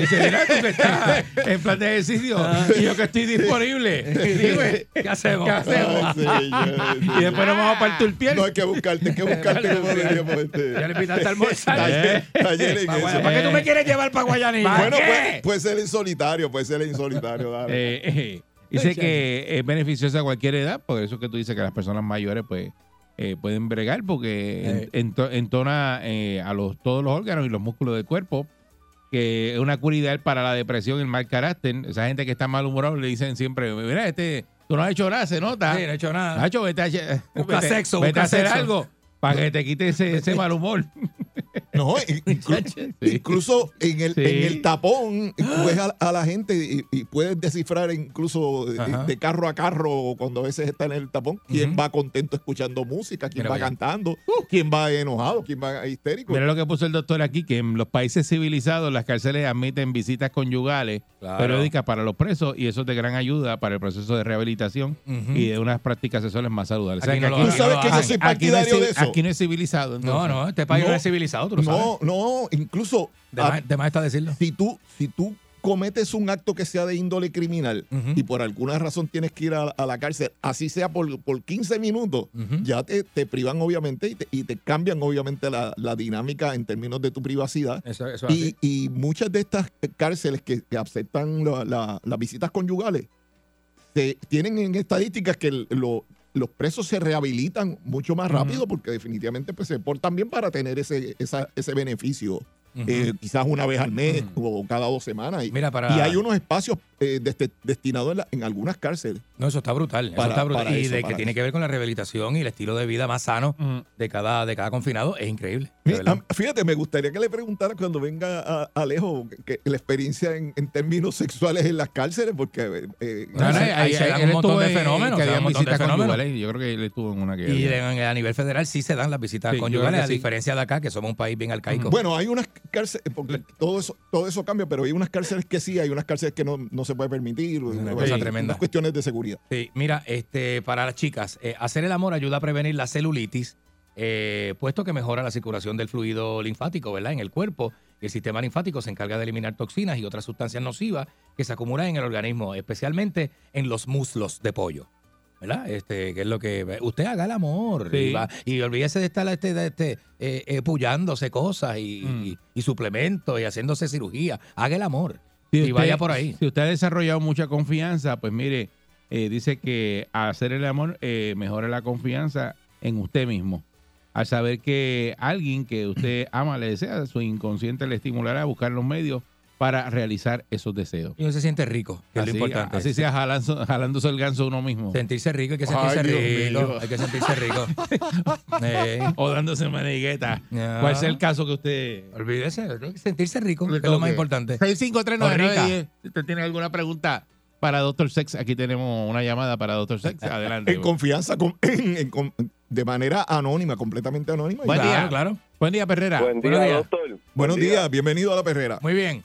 dice, mira, tú que estás en plan de ejercicio y yo que estoy disponible. Dime, ¿Qué hacemos? ¿Qué hacemos? Ay, señor, Y después nos vamos para el turpiel. No hay que buscarte, hay que buscarte como diríamos este. Ya le invitaste a almorzar. Taller- en eso. ¿Para qué tú me quieres llevar para Guayanilla? Bueno, ¿Qué? puede, ser en solitario, puede ser en solitario. dale. Eh, eh, dice que es beneficiosa a cualquier edad, por eso que tú dices que las personas mayores pues eh, pueden bregar porque en- Eh. ento- entona eh, a los, todos los órganos y los músculos del cuerpo, que es una cura ideal para la depresión y el mal carácter. Esa gente que está malhumorada le dicen siempre, mira, este, tú no has hecho nada, se nota. Sí, no he hecho nada. Nacho, vete a, hacer- Busca vete- sexo, vete busca a hacer sexo. algo para que te quite ese, ese mal humor. No, inclu- incluso en el, Sí. en el tapón ves a, a la gente y, y puedes descifrar incluso de, carro a carro cuando a veces está en el tapón quién va contento escuchando música, quién Mira va cantando, quién va enojado, quién va histérico. Mira lo que puso el doctor aquí, que en los países civilizados las cárceles admiten visitas conyugales Claro. periódicas para los presos y eso es de gran ayuda para el proceso de rehabilitación y de unas prácticas sexuales más saludables. Aquí O sea, no Tú sabes que yo soy es de eso. Aquí no es civilizado. No, no, este país no, No, es civilizado, tú lo sabes. No, no, incluso De a- más, de más está decirlo. si tú, si tú cometes un acto que sea de índole criminal y por alguna razón tienes que ir a, a la cárcel, así sea por, por 15 minutos, ya te, te privan obviamente y te, y te cambian obviamente la, la dinámica en términos de tu privacidad. Eso, eso es Y, y muchas de estas cárceles que, que aceptan la- la- las visitas conyugales se, tienen en estadísticas que el- lo- los presos se rehabilitan mucho más rápido porque definitivamente pues, se portan bien para tener ese, esa- ese beneficio. Ujú. eh, quizás una vez al mes Ujú. o cada dos semanas. Y, Mira, para- y hay unos espacios eh, deste- destinados en, la- en algunas cárceles. No, eso está brutal. eso Para- está brutal. y eso, de que tiene eso. que ver con la rehabilitación y el estilo de vida más sano Ujú. de cada, de cada confinado es increíble. Mira, am- Fíjate, me gustaría que le preguntara cuando venga a, Alejo que, que la experiencia en, en términos sexuales en las cárceles, porque eh, No, No, no, ahí ahí- se ahí- dan él un montón de en- fenómenos, Que se dan había un montón de visitas fenómenos. conyugales. Yo creo que él estuvo en una que. Y de- a nivel federal sí se dan las visitas Sí, conyugales, a sí. diferencia de acá, que somos un país bien arcaico. Bueno, hay unas cárceles, porque todo eso, todo eso cambia, pero hay unas cárceles que sí, hay unas cárceles que no, no se puede permitir. Una eh, cosa tremenda. cuestiones de seguridad. Sí, mira, este, para las chicas, eh, hacer el amor ayuda a prevenir la celulitis, eh, puesto que mejora la circulación del fluido linfático, ¿verdad? En el cuerpo. Y el sistema linfático se encarga de eliminar toxinas y otras sustancias nocivas que se acumulan en el organismo, especialmente en los muslos de pollo. ¿Verdad? Este, que es lo que. Usted haga el amor. Sí. Y, va- y olvídese de estar este, de este, eh, eh, pullándose cosas y, Mm. y- y suplementos y haciéndose cirugía. Haga el amor. Si y usted- vaya por ahí. Si usted ha desarrollado mucha confianza, pues mire, eh, dice que hacer el amor eh, mejora la confianza en usted mismo. Al saber que alguien que usted ama le desea, su inconsciente le estimulará a buscar los medios para realizar esos deseos. Y uno se siente rico, que es lo importante. así sea jalando- jalándose el ganso uno mismo. Sentirse rico, hay que sentirse Ay, rico. mío. Hay que sentirse rico. Eh, O dándose manigueta. Ya. ¿Cuál sea el caso que usted... Olvídese, hay que sentirse rico, que es lo más importante. 6539910. Si usted tiene alguna pregunta para Doctor Sex, aquí tenemos una llamada para Doctor Sex. Adelante. En confianza, con- en- en- con- de manera anónima, completamente anónima. Buen Claro, día. claro. Buen día, Perrera. Buen día, Buenos días. doctor. Buenos Buen día. días, bienvenido a la perrera. Muy bien.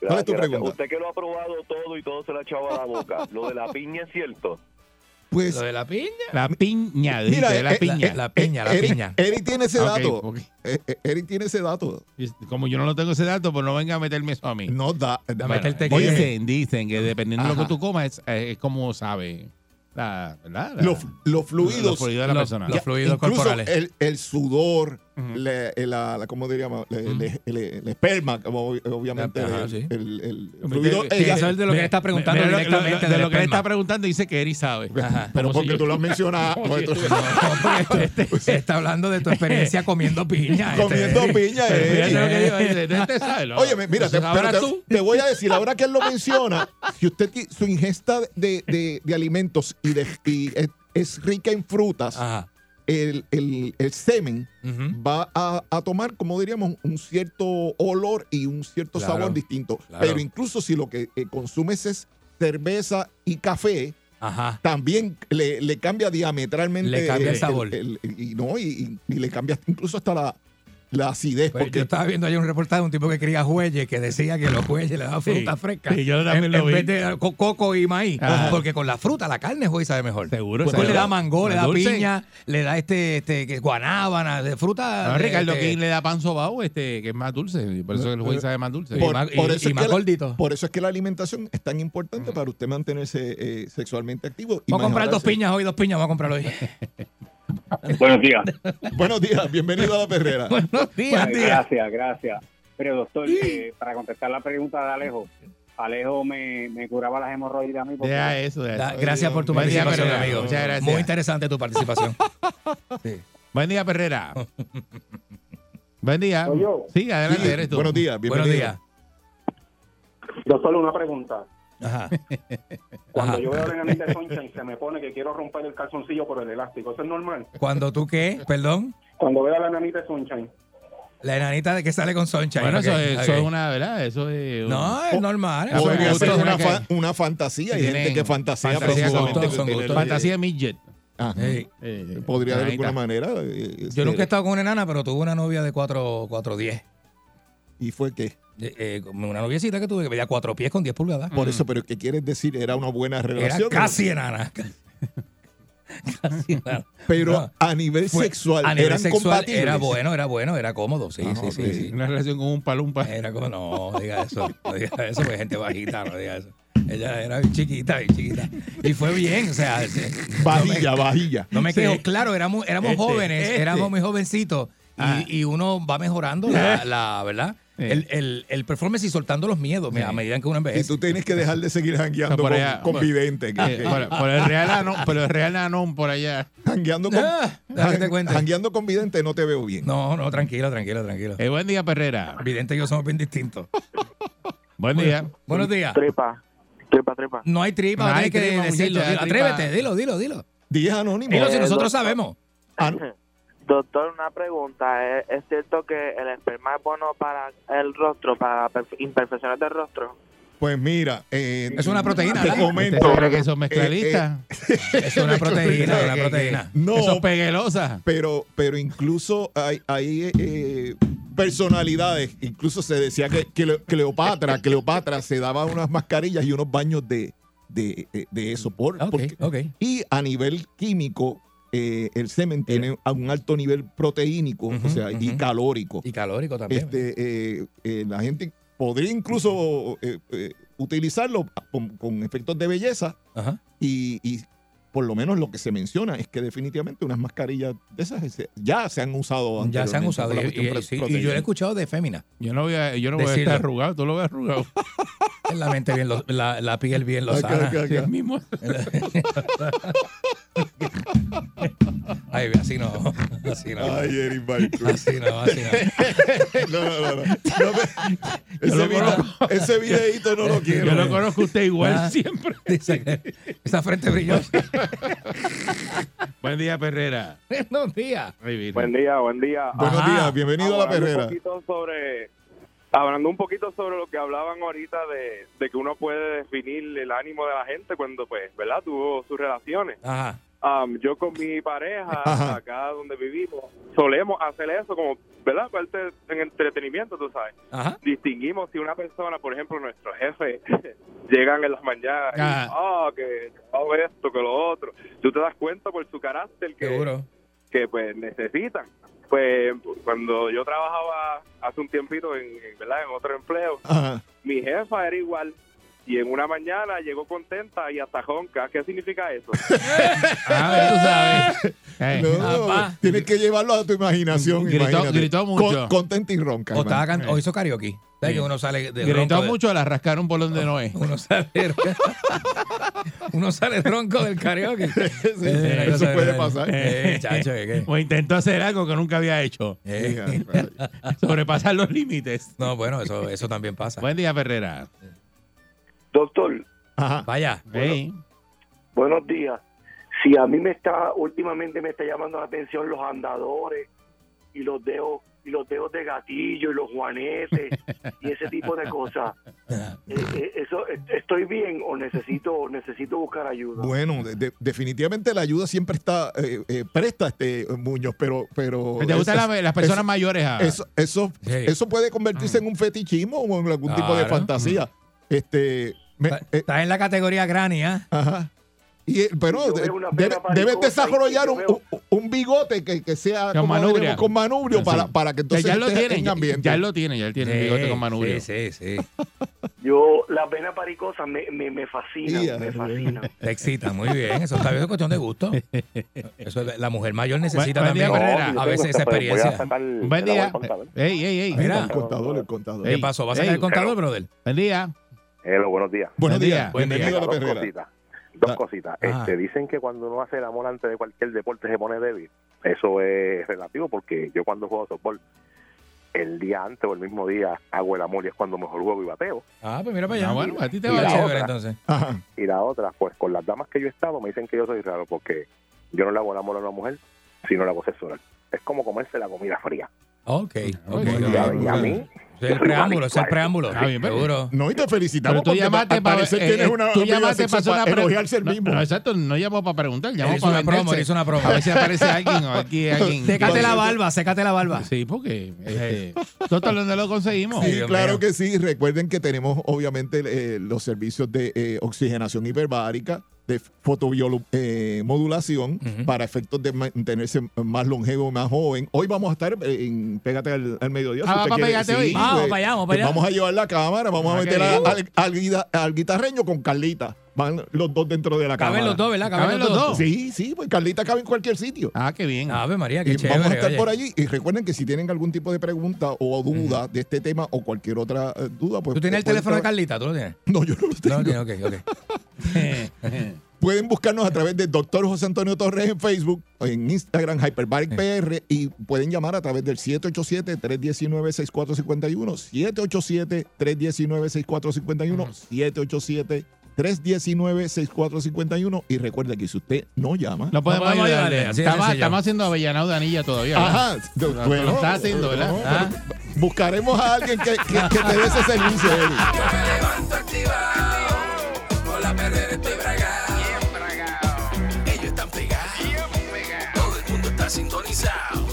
¿Cuál es tu Gracias, pregunta? Usted que lo ha probado todo y todo se le ha echado a la boca. Lo de la piña es cierto. Pues, Lo de la piña. La piña, mira, la eh, piña. eh, La piña, la Eric, piña. Eric tiene ese dato. ok. Eh, eh, Eric tiene ese dato. Como yo no lo tengo ese dato, pues no venga a meterme eso a mí. No da. Bueno, meterte oye, Dicen, dicen que dependiendo de lo que tú comas, es, eh, es como sabe. La, ¿verdad? La- los, los fluidos. los fluidos de la Los- persona. los fluidos corporales. El, el sudor, Ujú. le- la, la- ¿cómo diríamos? Le- le- le- el esperma, como ob- obviamente. Ajá, el, sí. el- el Mira, fluido. que ella- eso es de lo que Mira, está preguntando lo- directamente lo- de, del lo que le está preguntando dice que Eri sabe. Ajá. pero porque si yo- tú lo has mencionado. Porque este está hablando de tu experiencia comiendo piña. este. comiendo piña. Eh. Oye, mira, te, voy a decir, ahora que él lo menciona, si usted su ingesta de, de- de alimentos y, de, es rica en frutas, Ajá. El, el- el semen va a, a tomar, como diríamos, un cierto olor y un cierto Claro, sabor distinto. claro. Pero incluso si lo que eh, consumes es cerveza y café, Ajá. también le, le cambia diametralmente. Le cambia el sabor. el- y, no, y, y- y le cambia incluso hasta la, la acidez. Pues porque yo estaba viendo ayer un reportaje de un tipo que cría jueyes que decía que los jueyes le daban fruta Sí, fresca. sí, yo también en, lo en vi. vez de co- coco y maíz. Ajá. Porque con la fruta, la carne juez sabe mejor. Seguro, Después seguro. le da mango, le da Dulce. piña, le da este, este guanábana, de fruta. No, de- Ricardo este, King le da pan sobao, este, que es más dulce. y Por eso el juez sabe más dulce. y más, por y- eso y es más que la- gordito. Por eso es que la alimentación es tan importante para usted mantenerse eh, sexualmente activo. y Voy a comprar dos piñas hoy, dos piñas, voy a comprar hoy. Buenos días. Buenos días, bienvenido a la perrera. Buenos días. Gracias, gracias. Pero doctor, eh, para contestar la pregunta de Alejo, Alejo me, me curaba las hemorroides a mí. porque- Deja eso, eso. Gracias por tu Buen participación, amigo. Muchas gracias. Muy interesante tu participación. Sí. Buen día, Perrera. Buen día. Soy yo. Sí, adelante, Sí, eres tú. buenos días, Buenos bienvenido. días. Doctor, una pregunta. Ajá. Cuando Ajá. yo veo la enanita de Sunshine, se me pone que quiero romper el calzoncillo por el elástico. ¿Eso es normal? Cuando tú qué, perdón, Cuando veo a la enanita de Sunshine. la enanita de que sale con Sunshine. Bueno, eso, es, eso ok. es una, ¿verdad? Eso es. No, es normal. Eso Podría es una, que- fa- una fantasía. Hay gente que fantasía tener- gustos. Fantasía de midget. Ajá. Sí. Eh, Podría de nanita. alguna manera. eh, Yo nunca he estado con una enana, pero tuve una novia de 4'10. ¿Y fue qué? Eh, eh, una noviecita que tuve que medía 4 pies con 10 pulgadas. Por eso, pero ¿qué quieres decir? Era una buena Era relación. casi enana. casi enana. Pero No, a nivel fue- sexual, a nivel eran sexual compatibles. era bueno, era bueno, era cómodo. Sí, Ah, sí, sí. Una relación con un palumpa. Era como, no, diga eso, no diga eso, porque gente bajita, no diga eso. Ella era bien chiquita, bien chiquita. Y fue bien, o sea, se- Vajilla, vajilla. no me Sí. quejo. Claro, éramos, éramos Este, jóvenes, este. éramos muy jovencitos. Y, Ah. y uno va mejorando la, la ¿verdad? El, el, el performance y soltando los miedos Sí. a medida que uno Y envejece. tú tienes que dejar de seguir jangueando por con, con vidente. que- Eh, por, por el Real Anón, por el Real Anón por allá. jangueando, con, Ah, con vidente no te veo bien. No, no, tranquilo, tranquilo, tranquilo. Eh, buen día, Perrera. Evidente que somos bien distintos. Buen día. Buenos días. Tripa, tripa, tripa. No hay tripa, No hay hay que tripa, decirlo. muchacha, Dilo, tripa. Atrévete, dilo, dilo, dilo. Dije anónimo. Dilo si Eh, nosotros sabemos. Ah, Doctor, una pregunta. ¿Es, es cierto que el esperma es bueno para el rostro, para perf- imperfecciones del rostro? pues mira, eh, Es una proteína, Te comento. ¿Usted cree que son mezclalistas? Es una proteína, una proteína. No, Eso peguelosa. pero, pero incluso hay, hay eh, personalidades. Incluso se decía que, que Le- Cleopatra, Cleopatra se daba unas mascarillas y unos baños de, de, eh, de eso. Por, Ok, porque- ok. y a nivel químico, eh, el semen tiene a un alto nivel proteínico, o sea, y calórico. Y calórico también. Este, eh, eh, la gente podría incluso eh, eh, utilizarlo con, con efectos de belleza Ajá. y, y por lo menos lo que se menciona es que definitivamente unas mascarillas de esas ya se han usado Ya se han usado. Y, y- sí, yo lo he escuchado de fémina. Yo no voy a, yo no voy a estar arrugado. Tú lo ves arrugado. La mente bien, lo- la, la piel bien acá. Sí, el mismo. Ay, así no. Así no. Ay, Eric. Así no, así no. No, no, no. me- ese, video- ese videito no lo quiero. Yo lo conozco a usted igual Ah. siempre. Dice que esa frente brillosa. Buen día, Perrera. Buenos días. Buen día, buen día. Buenos Ajá. días, bienvenido a la perrera. Un poquito sobre, hablando un poquito sobre lo que hablaban ahorita de, de que uno puede definir el ánimo de la gente cuando, pues, ¿verdad? Tuvo sus relaciones. Ajá. Um, yo con mi pareja, Ajá. acá donde vivimos, solemos hacer eso como, ¿verdad? Parte en entretenimiento, tú sabes. Ajá. Distinguimos si una persona, por ejemplo, nuestro jefe, llegan en las mañanas y, ah, que hago esto, que lo otro. Tú te das cuenta por su carácter que, Seguro. que pues necesitan. Pues cuando yo trabajaba hace un tiempito en, en, ¿verdad? en otro empleo, Ajá. mi jefa era igual. Y en una mañana llegó contenta y hasta jonca. ¿Qué significa eso? A ver, tú sabes. Eh, No, tienes que llevarlo a tu imaginación. Gritó- mucho. Con- contenta y ronca. O, estaba can- o hizo karaoke. ¿Sabes Sí. que uno sale de Gritó ronco de- mucho, la rascaron por donde no es. Uno sale, uno sale ronco del karaoke. Sí, sí, eso puede pasar. Eh, chacho, ¿qué, qué? O intentó hacer algo que nunca había hecho. Eh, Sobrepasar los límites. No, bueno, eso, eso también pasa. Buen día, Perrera. Doctor, Ajá. Vaya. Hey. buenos días. Si a mí me está, últimamente me está llamando la atención los andadores y los dedos y los dedos de gatillo y los juanetes y ese tipo de cosas. Eh, eh, eso eh, estoy bien o necesito necesito buscar ayuda. Bueno, de- de- definitivamente la ayuda siempre está eh, eh, presta, este Muñoz, pero... pero ¿Te gustan la- las personas eso- mayores? Eso, eso, Sí. eso puede convertirse en un fetichismo o en algún tipo de fantasía. Este, me- Está- eh, Estás en la categoría granny, ¿ah? ajá. Y, eh, pero de- debe- debes desarrollar un, un- un bigote que, que sea Con manubrio. con para, para que entonces ya lo tiene, en ya, ambiente. ya lo tiene, ya él tiene el bigote con manubrio. Sí, sí, sí. Yo las venas paricosas me, me, me fascinan, Ya, me fascinan. Te excita, muy bien. Eso está bien, es cuestión de gusto. Eso, es- la mujer mayor necesita día, también a veces esa experiencia. Buen día. Ey, ey, ey. Mira. el contador, el contador. ¿Qué pasó? ¿Vas a sacar el contador, brother? Buen día. Hello, buenos días. Buenos Buen días, día. Buen día. bienvenido a la dos cositas. Dos Ah. cositas. Ajá. Este, dicen que cuando uno hace el amor antes de cualquier deporte se pone débil. Eso es relativo porque yo cuando juego softball, el día antes o el mismo día hago el amor y es cuando mejor juego y bateo. Ah, pues mira para allá. Ah, bueno, a ti te Y va la bien. otra. entonces. Ajá. Y la otra, pues con las damas que yo he estado me dicen que yo soy raro porque yo no le hago el amor a una mujer, sino le hago sexo oral. Es como comerse la comida fría. Ok, ok. Ok. ya, y a mí, Es el preámbulo, es el preámbulo. Está bien, pero- Seguro. No, y te felicitamos Pero tú porque llamaste para. parecer eh, tienes eh, una tú llamaste para hacer una elogiarse el mismo. No, exacto, no llamó para preguntar, llamó Él para una promo, hizo una promo. A ver si aparece alguien o aquí alguien. Sécate la barba, sécate la barba. Sí, porque este, nosotros donde lo conseguimos. Sí, claro que sí. Recuerden que tenemos obviamente eh, los servicios de eh, oxigenación hiperbárica, de fotomodulación Ujú. para efectos de mantenerse más longevo, más joven. Hoy vamos a estar eh, en Pégate al, al mediodía. Ah, usted ¿va para quiere- Pégate hoy? Vamos pues, para allá, vamos para pues allá. vamos a llevar la cámara, vamos Ah, a qué meter al, al guida- al guitarreño con Carlita. Van los dos dentro de la cámara. Caben los dos, ¿verdad? Caben, ¿Caben los los dos. dos? Sí, sí, pues Carlita cabe en cualquier sitio. Ah, qué bien. Ave María, qué Y chévere. vamos a estar oye. por allí. Y recuerden que si tienen algún tipo de pregunta o duda de este tema o cualquier otra eh, duda, pues. ¿Tú tienes el teléfono de Carlita? ¿Tú lo tienes? No, yo no lo tengo. No, ok, ok. Pueden buscarnos a través de Dr. José Antonio Torres en Facebook, en Instagram, Hyperbaric PR, y pueden llamar a través del 787-319-6451, 787-319-6451, 787-319-6451. Y recuerda que si usted no llama. No podemos No podemos ayudarle. ayudarle, así Estamos, estamos haciendo avellanado de anilla todavía. ¿verdad? Ajá, Lo- lo está haciendo, ¿verdad? no, Ah. Buscaremos a alguien que, que- que te dé ese servicio. Yo me levanto activado, con la perrera estoy bragado. Ellos están pegados, todo el mundo está sintonizado.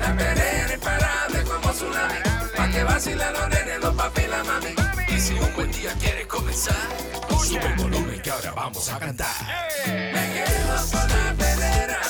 La perrera imparable como tsunami, pa' que vacilan un buen día quieres comenzar, sube el volumen que ahora vamos a cantar. Me quedo con la perrera.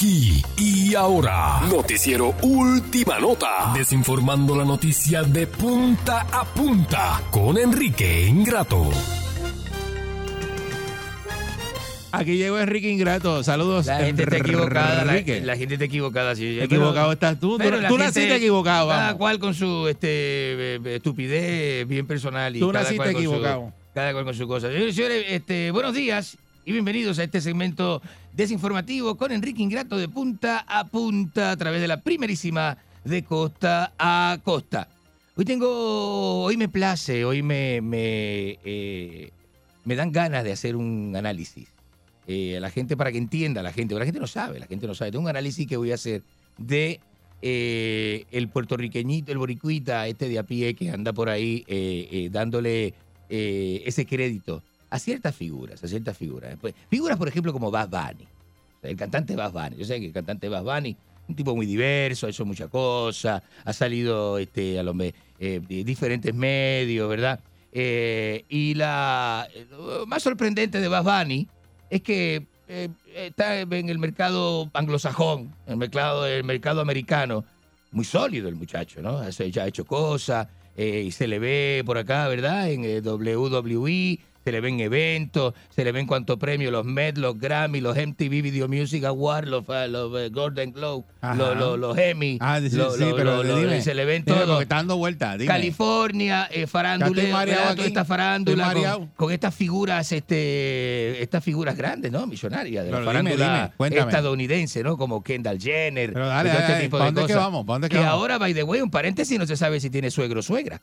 Aquí y ahora, Noticiero Última Nota, desinformando la noticia de punta a punta con Enrique Ingrato. Aquí llegó Enrique Ingrato. Saludos. La gente está equivocada. La, Enrique. la gente está equivocada. Sí, Equivocado estás tú. Tú- pero naciste equivocado, Cada vamos. cual con su este, estupidez bien personal. Y Tú naciste con su- equivocado. cada cual con su cosa. Señores, y señores, este, buenos días y bienvenidos a este segmento desinformativo con Enrique Ingrato de punta a punta a través de la primerísima de costa a costa. Hoy tengo, hoy me place, hoy me, me, eh, me dan ganas de hacer un análisis. Eh, a la gente para que entienda, la gente, la gente no sabe, la gente no sabe. Tengo un análisis que voy a hacer de eh, el puertorriqueñito, el boricuita, este de a pie que anda por ahí dándole ese crédito a ciertas figuras, a ciertas figuras. Figuras, por ejemplo, como Bad Bunny. El cantante Bad Bunny. Yo sé que el cantante Bad Bunny, un tipo muy diverso, ha hecho muchas cosas, ha salido este, a los eh, diferentes medios, ¿verdad? Eh, y la lo más sorprendente de Bad Bunny es que eh, está en el mercado anglosajón, en el mercado, el mercado americano, muy sólido el muchacho, ¿no? Ya ha hecho cosas eh, y se le ve por acá, ¿verdad? En WWE, se le ven eventos, se le ven cuantos premios, los Met, los Grammy, los MTV Video Music Awards, los, eh, los eh, Golden Globe, los, los, los Emmy, Ah, sí, los- sí, pero dime. se le ven Dime, todo. está dando vueltas. Dime. California, eh, farándula, toda esta farándula con, con estas figuras, este, estas figuras grandes, ¿no? Millonarias de la Pero dime, farándula dime, cuéntame. estadounidense, ¿no? Como Kendall Jenner, Pero dale, y todo dale, este tipo ¿pa' de dónde es que cosas. vamos? ¿Pa' dónde es que que vamos? ahora, by the way, un paréntesis, no se sabe si tiene suegro o suegra.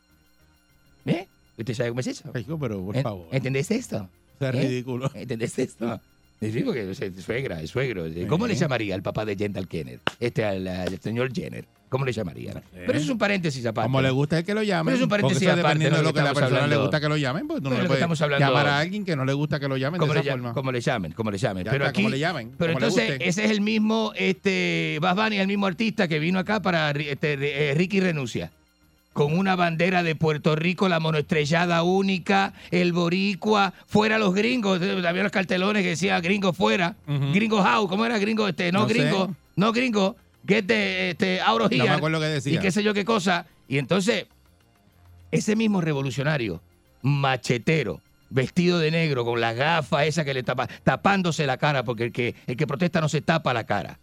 ¿Eh? ¿Usted sabe cómo es eso? pero por ¿En- favor. ¿Entendés esto? Es ¿Eh? ridículo. ¿Entendés esto? Sí, porque es suegra, es suegro. ¿Cómo le llamaría al papá de Kendall Jenner? Este, al, al señor Jenner. ¿Cómo le llamaría? Pero eso es un paréntesis aparte. Como le gusta es que lo llamen. Pero es un paréntesis eso es aparte, dependiendo ¿no? de lo que a la persona le hablando- gusta que lo llamen, pues tú no le lo que puedes estamos hablando- llamar a alguien que no le gusta que lo llamen de esa le, forma. como le llamen, como le llamen. Ya pero está, aquí, como le llamen, pero le entonces ese es el mismo, este, Bad Bunny, el mismo artista que vino acá para este, eh, Ricky Renuncia. Con una bandera de Puerto Rico, la monoestrellada única, el boricua, fuera los gringos, eh, había los cartelones que decía gringo fuera, gringo how, ¿cómo era gringo? Este, no, No sé. gringo, no gringo, get the, este, out of No me here, acuerdo qué decía. Y qué sé yo qué cosa. Y entonces, ese mismo revolucionario, machetero, vestido de negro, con la gafa esa que le tapa, tapándose la cara, porque el que, el que protesta no se tapa la cara.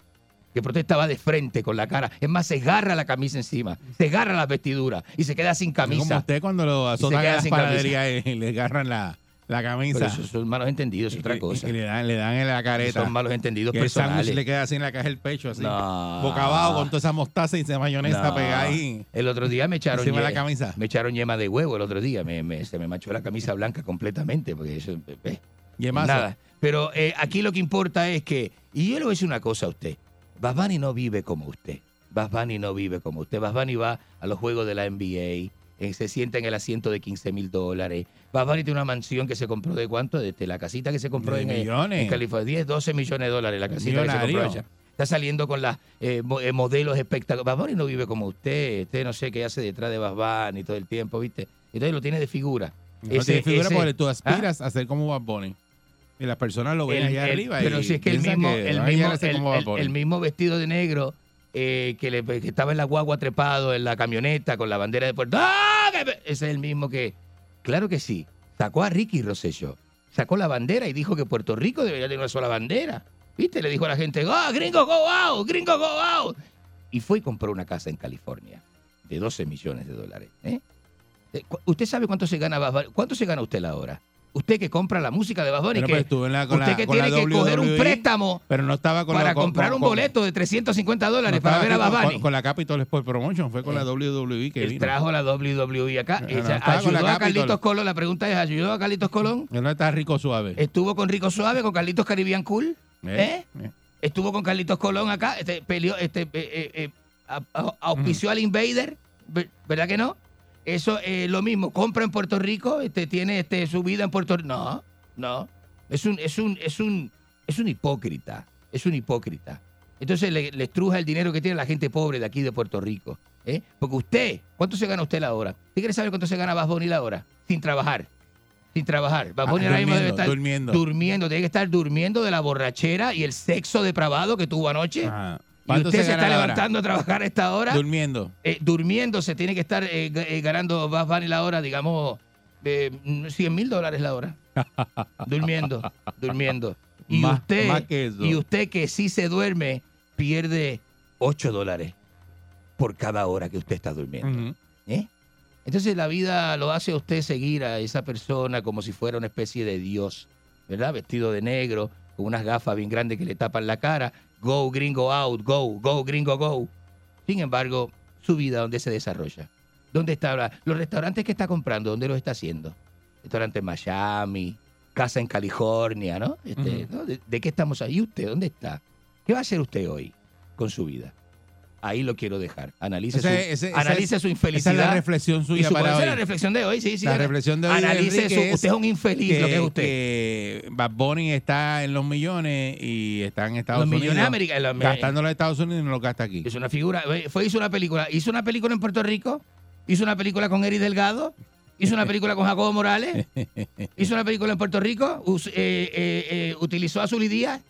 Que protesta va de frente con la cara. Es más, se agarra la camisa encima, se agarra las vestiduras y se queda sin Es como camisa. usted cuando lo azotan en las camisa. panaderías y le agarran la, la camisa. Pero esos son malos entendidos, es otra cosa. Y, le dan, le dan en la careta. Son malos entendidos que el personales. le queda así en la caja del pecho, así. No. Boca abajo con toda esa mostaza y esa mayonesa No. pegada ahí. El otro día me echaron, de la camisa. me echaron yema de huevo el otro día. Me, me- se me manchó la camisa blanca completamente. Porque eso, eh, Yemazo. Nada. Pero eh, aquí lo que importa es que. Y yo le voy a decir una cosa a usted. Bad Bunny no vive como usted. Bad Bunny no vive como usted. Bad Bunny va a los juegos de la NBA. eh, se sienta en el asiento de 15 mil dólares. Bad Bunny tiene una mansión que se compró de cuánto? De la casita que se compró en, eh, millones. en California. 10, 12 millones de dólares la casita que se compró allá. Está saliendo con las eh, eh, modelos espectaculares. Bad Bunny no vive como usted. Usted no sé qué hace detrás de Bad Bunny todo el tiempo, ¿viste? Entonces lo tiene de figura. No Ese- tiene figura ese- porque tú ¿Ah? aspiras a ser como Bad Bunny. Y las personas lo ven El- allá el- arriba. Pero y si es que el mismo, que el, mismo, el- el- vestido de negro eh, que, le- que estaba en la guagua trepado en la camioneta con la bandera de Puerto ¡Ah! Ese es el mismo que, claro que sí, sacó a Ricky Rosselló. Sacó la bandera y dijo que Puerto Rico debería tener una sola bandera. ¿Viste? Le dijo a la gente, ¡Ah, gringo, go out! ¡Gringo, go out! Y fue y compró una casa en California de 12 millones de dólares. ¿eh? Eh, ¿Usted sabe cuánto se gana? ¿Cuánto se gana usted la hora? Usted que compra la música de Bad Bunny, que pues la- usted la- que tiene que coger un préstamo Pero no estaba con para la- con- comprar con- un boleto de 350 dólares no para ver a Bad Bunny. Con, la Capitol Sport Promotion, fue con la WWE que Él vino. trajo la WWE acá. No, Eh, no, ayudó a. Carlitos Colón. La pregunta es, ¿ayudó a Carlitos Colón? No está rico suave. Estuvo con Rico Suave, con Carlitos Caribbean Cool. ¿Eh? Eh, Estuvo con Carlitos Colón acá. Este, peleó, este, eh, eh, eh, auspició al Invader. Ver- ¿Verdad que no? Eso es lo mismo. Compra en Puerto Rico, este, tiene este, su vida en Puerto Rico. No, no. Es un, es un, es un, es un hipócrita. Es un hipócrita. Entonces le, le estruja el dinero que tiene la gente pobre de aquí de Puerto Rico. ¿eh? Porque usted, ¿cuánto se gana usted la hora? ¿Usted quiere saber cuánto se gana Bad Bunny la hora? Sin trabajar. sin trabajar. Bad Ah, Bunny ahora mismo debe estar durmiendo. durmiendo. Tiene que estar durmiendo de la borrachera y el sexo depravado que tuvo anoche. Y ¿Cuánto usted se está hora? levantando a trabajar a esta hora. Durmiendo. Eh, durmiendo se tiene que estar eh, eh, ganando Bad Bunny la hora, digamos, eh, 100 mil dólares la hora. durmiendo, durmiendo. Y Más- usted, más que eso. y usted que sí se duerme, pierde 8 dólares por cada hora que usted está durmiendo. ¿Eh? Entonces la vida lo hace a usted seguir a esa persona como si fuera una especie de Dios, ¿verdad? Vestido de negro, con unas gafas bien grandes que le tapan la cara. Go, gringo, out, go, go, gringo, go. Sin embargo, su vida, ¿dónde se desarrolla? ¿Dónde está? ahora? Los restaurantes que está comprando, ¿dónde los está haciendo? Restaurante en Miami, casa en California, ¿no? Este. ¿no? ¿De, de qué estamos ahí? ¿Y usted dónde está? ¿Qué va a hacer usted hoy con su vida? Ahí lo quiero dejar. Analice, su, ese- esa analice es- su esa infelicidad. es la reflexión suya Y su- para esa es la reflexión de hoy, sí, sí. La reflexión de hoy Analice su- es usted es un infeliz, lo que es usted. que Bad Bunny está en los millones y está en Estados Los Unidos. millones América, los- gastándolo en Estados Unidos y no lo gasta aquí. Es una figura. eh, Fue, hizo una película. Hizo una película en Puerto Rico. Hizo una película con Eric Delgado. Hizo una película con Jacobo Morales. Hizo una película en Puerto Rico. us- eh, eh, eh, utilizó a Zully Díaz.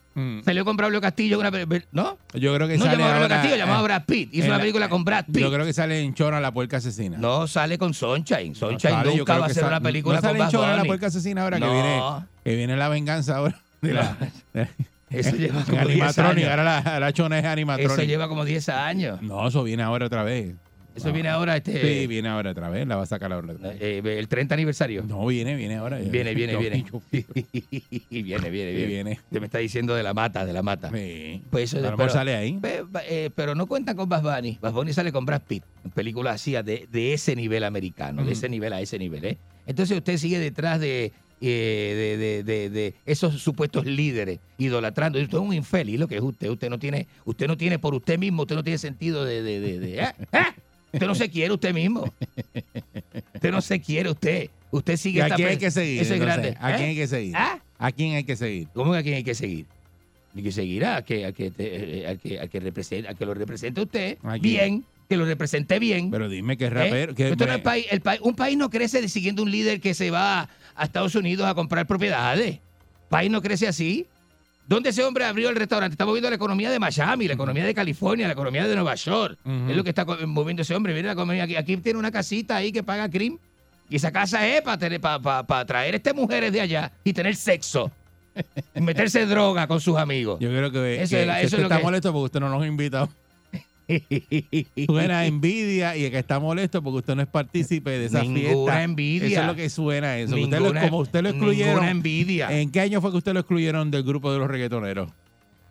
Salió con Braulio Castillo. en Una, pe- ¿No? Mm. Yo creo que no sale llamaba a ahora, Castillo, llamaba a Brad Pitt. Hizo en una la- película con Brad Pitt. Yo creo que sale en Chora la puerca asesina. No sale con Sunshine. Sunshine yo nunca va a hacer una película no con sale en Bad Chora la puerca asesina ahora que No. viene que viene la venganza ahora. de la- Eso lleva en como 10 animatronic, años. ahora la, la chona es animatronic. Eso lleva como 10 años. No, eso viene ahora otra vez. Eso viene ahora, este. Sí, viene ahora otra vez, la va a sacar ahora otra vez. eh, el 30 aniversario. No, viene, viene ahora. Viene, viene, viene. yo- viene, viene, viene. viene. Te me está diciendo de la mata, de la mata. Sí. Pues eso A lo mejor sale ahí. eh, pero no cuentan con Bad Bunny. Bad Bunny sale con Brad Pitt en películas así de, de ese nivel americano, de ese nivel a ese nivel. ¿eh? Entonces usted sigue detrás de, eh, de, de- de- esos supuestos líderes, idolatrando. Usted es un infeliz, lo que es usted. Usted no tiene, usted no tiene por usted mismo, usted no tiene sentido de- ¿eh? ¿eh? Usted no se quiere usted mismo. Usted no se quiere usted. Usted sigue ¿Y a quién hay que seguir? Eso es grande. ¿A ¿Eh? quién hay que seguir? ¿Ah? ¿A quién hay que seguir? ¿Cómo que a quién hay que seguir? Hay que seguir a que, a que, eh, a que, a que, represente, a que lo represente usted bien, que lo represente bien. Pero dime es ¿eh? rapero. que- Esto no es país- el país- un país no crece siguiendo un líder que se va a Estados Unidos a comprar propiedades. país no crece así. ¿Dónde ese hombre abrió el restaurante? Está moviendo la economía de Miami, la economía de California, la economía de Nueva York. Es lo que está moviendo ese hombre. Mira la economía aquí. Aquí tiene una casita ahí que paga CRIM. Y esa casa es para tener, para, para, traer este mujeres de allá y tener sexo. y meterse droga con sus amigos. Yo creo que, Eso que- es la- que usted es lo está que- molesto porque usted no nos ha invitado. Suena a envidia y el que está molesto porque usted no es partícipe de esa Ninguna fiesta. envidia. Eso es lo que suena eso. Usted lo- Ninguna- como usted lo excluyeron. ninguna envidia. ¿En qué año fue que usted lo excluyeron del grupo de los reggaetoneros?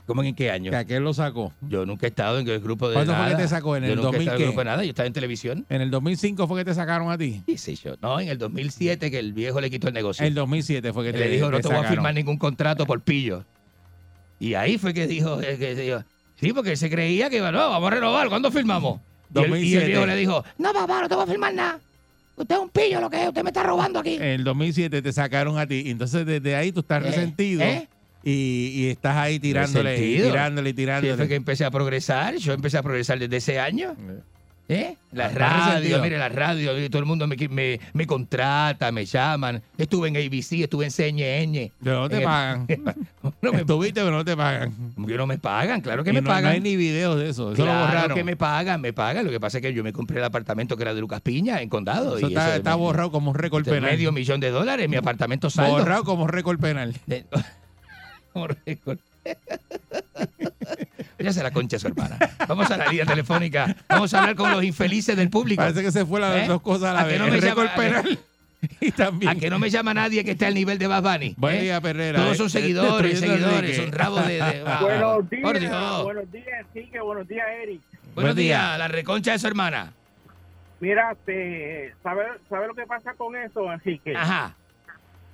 ¿Cómo en qué año? Que aquel lo sacó. Yo nunca he estado en el grupo de ¿Cuándo fue que te sacó? ¿En Yo el nunca he 2000 estado en qué? el grupo de nada. Yo estaba en televisión. En el 2005 fue que te sacaron a ti. ¿Qué sé yo? No, en el 2007 que el viejo le quitó el negocio. El 2007 fue que te le dijo, no te te voy a firmar ningún contrato por pillo. Y ahí fue que dijo, eh, que dijo, sí, porque él se creía que iba, no, vamos a renovar, ¿cuándo firmamos? Y el, y el 2007. viejo le dijo, no, papá, no te voy a firmar nada. Usted es un pillo lo que es, usted me está robando aquí. En el 2007 te sacaron a ti. Entonces desde ahí tú estás Eh, resentido. ¿eh? Y, y estás ahí tirándole, y Resentido. tirándole, y Sí, tirándole. fue que empecé a progresar. Yo empecé a progresar desde ese año. ¿Eh? La ¿Estás radio, mire, la radio, todo el mundo me, me, me contrata, me llaman. Estuve en ABC, estuve en CNN. ¿De dónde En te el- pagan? No me, Estuviste, pero no te pagan. que no me pagan, claro que Y me no, pagan. No hay ni videos de eso. Eso claro lo que me pagan, me pagan. Lo que pasa es que yo me compré el apartamento que era de Lucas Piña, en Condado. Eso y está, eso está me- borrado como un récord penal. medio millón de dólares, mi apartamento saldo. Borrado como récord penal. Como récord. Ya se la concha a su hermana. Vamos a la línea telefónica. Vamos a hablar con los infelices del público. Parece que se fue las ¿Eh? dos cosas a la ¿A que vez. no el me récord llama- penal y también. A que no me llama nadie que esté al nivel de Bad Bunny. Buen ¿eh? día, Perrera. Todos son eh, seguidores, seguidores, son rabos de. de- ah, Buenos días, Por Dios. buenos días, Enrique, buenos días, Eric. Buenos Buen día. días, la reconcha de su hermana. Mira, te, ¿sabes sabe lo que pasa con eso, Enrique? Ajá.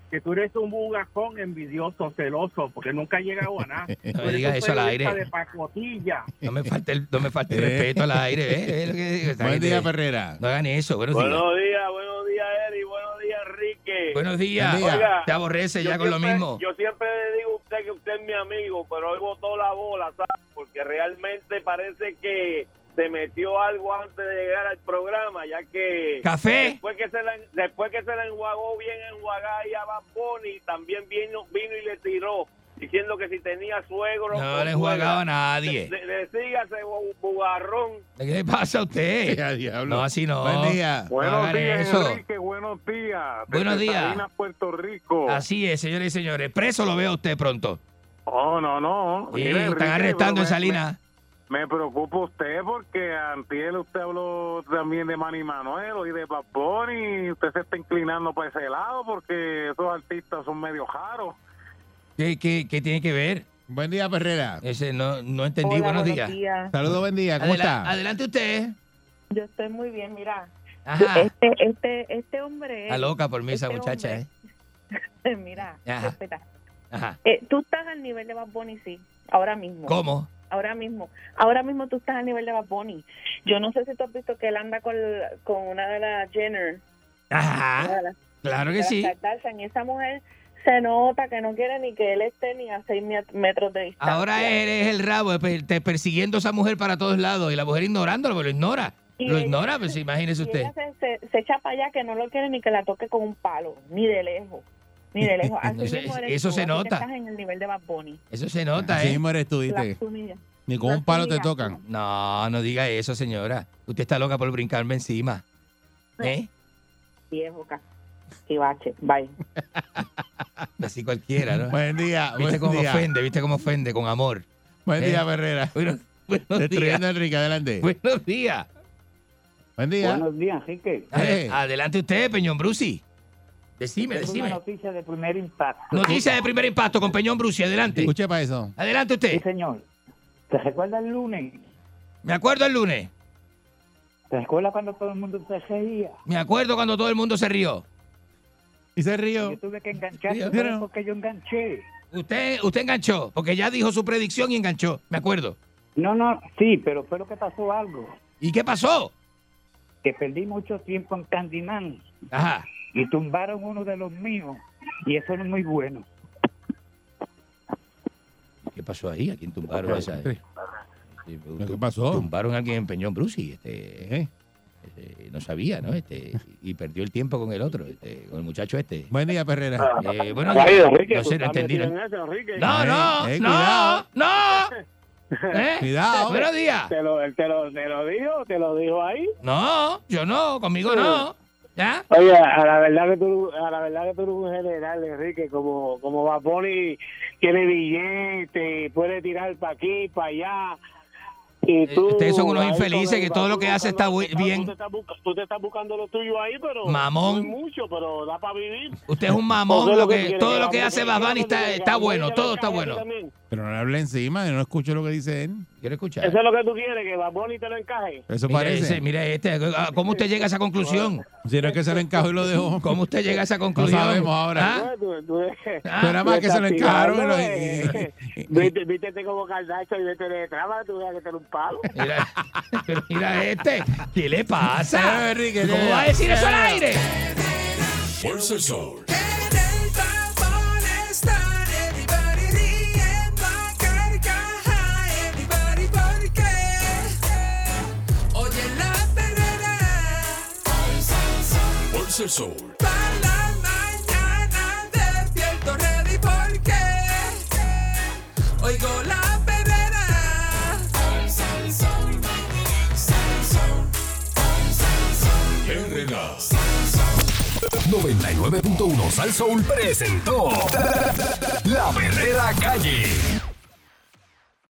Que tú eres un bugajón envidioso, celoso, porque nunca has llegado a nada. No me digas eso al aire. de pacotilla. No me falte el, no me falte el Eh. respeto al aire, ¿eh? Es lo que digo, Buen día, Perrera. No hagan eso. Buenos días. Buenos días, buenos días, Eri, buenos días, Enrique. Buenos días. Buen día. Oiga, Te aborrece ya con lo mismo. Yo siempre le digo a usted que usted es mi amigo, pero hoy botó la bola, ¿sabes? Porque realmente parece que se metió algo antes de llegar al programa, ya que ¿Café? después que se la, después que se la enjuagó bien enjuagada y a Bad Bunny, también vino, vino y le tiró diciendo que si tenía suegro No le enjuagaba a nadie. Decígase bu- bugarrón. ¿Qué le pasa a usted? No, así no. Buen día. No Buenos días, eso. Enrique. Buenos días. Buenos días. Salinas, Puerto Rico. Así es, señores y señores. Preso lo veo a usted pronto. Oh, no, no. Sí, están Enrique, arrestando en Salinas. Me, preocupa usted porque antier usted habló también de Manny Manuel y de Bad Bunny, y usted se está inclinando para ese lado porque esos artistas son medio jaros. ¿Qué, qué, qué tiene que ver? Buen día, Perrera. Ese no, no entendí. Hola, buenos buenos días. días. Saludos, buen día. ¿Cómo Adela- está? Adelante usted. Yo estoy muy bien, mira. Ajá. Este, este, este hombre. Está loca por mí esa este muchacha, hombre- ¿eh? mira, Ajá. respeta. Ajá. Eh, tú estás al nivel de Bad Bunny, sí. Ahora mismo. ¿Cómo? Ahora mismo. Ahora mismo tú estás al nivel de Bad Bunny. Yo no sé si tú has visto que él anda con, con una de las Jenner. Ajá. De las- Claro de que las sí. Y esa mujer se nota que no quiere ni que él esté ni a seis met- metros de distancia. Ahora eres el rabo te- persiguiendo a esa mujer para todos lados y la mujer ignorándolo, pero lo ignora. Y Lo ella- ignora, pues imagínese usted. se, se echa para allá que no lo quiere ni que la toque con un palo, ni de lejos. Lejos. Así Eso- mismo eres eso tú, se así que nota. Estás en el nivel de Bad Bunny. Eso se nota, Así ¿eh? mismo eres tú, humillas. Ni con un palo te tocan. No, no diga eso, señora. Usted está loca por brincarme encima. ¿Eh? Viejo, ca- y bache. Bye. Así cualquiera, ¿no? Buen día, ¿Viste buen cómo día. ofende? ¿Viste cómo ofende? Con amor. Buen ¿Eh? día, Perrera. Bueno, buenos Destruyendo días. a Enrique, adelante. Buenos días. Buen día. Buenos días, Enrique. Ade- Adelante usted, Peñón Brusi. Decime, Tengo decime. una noticia de primer impacto. Noticia de primer impacto con Peñón Brusi, adelante. Escuche para eso. Adelante Sí, usted. señor. ¿Te recuerdas el lunes? Me acuerdo el lunes. ¿Te recuerdas cuando todo el mundo se reía? Me acuerdo cuando todo el mundo se rió. Y se rió. Yo tuve que enganchar, Sí, ¿tú pero- sabes por qué yo enganché? Usted, usted enganchó, porque ya dijo su predicción y enganchó. Me acuerdo. No, no, sí, pero fue lo que pasó algo. ¿Y qué pasó? Que perdí mucho tiempo en Candyman Ajá. Y tumbaron uno de los míos y eso no es muy bueno. ¿Qué pasó ahí? ¿A quién tumbaron esa? Sí. ¿Qué pasó? Tumbaron a alguien en Peñón Brusi. Este, este, no sabía, ¿no? Este, y perdió el tiempo con el otro, este, con el muchacho este. Buen día, Perrera. Eh, bueno, no Enrique, sé, tú no entendí. ¿no? en eso, Enrique. No, no, Eh, eh, no, cuidado. no. ¿Eh? Cuidado. Buenos días. ¿Te lo, te, lo, ¿Te lo dijo? ¿Te lo dijo ahí? No, yo no, conmigo no. ¿Ya? Oye, a la verdad que tú, a la verdad que tú eres un general, Enrique, como, como Baponi tiene billete, puede tirar para aquí, para allá. Y tú, Eh, Ustedes son unos infelices que todo lo que hace está bien. Tú te, estás busca- tú te estás buscando lo tuyo ahí, pero Mamón. no mucho, pero da para vivir. Usted es un mamón, lo que todo lo que hace vamos, está, está bueno, todo está bueno. también. Pero no le hable encima, yo no escucho lo que dice él. Quiero escuchar. Eso es lo que tú quieres, que Baboni te lo encaje. Eso Mira parece. ese, mira este, ah, ¿cómo usted llega a esa conclusión? Si no es que se le encajó y lo dejó. ¿Cómo usted llega a esa No conclusión? sabemos ahora. ¿Ah? Tú- tú- Ah, Pero nada más que se lo encajaron lo. Viste, viste como Cardacho y vete de trama, tú veas que te un palo. Mira, pero mira este, ¿qué le pasa? Enrique, ¿Cómo va a decir eso al aire? Fuerza el sol. Fuerza el sol. para la mañana despierto ready porque oigo la perrera. 99.1 Sal Soul presentó La Verdadera Calle.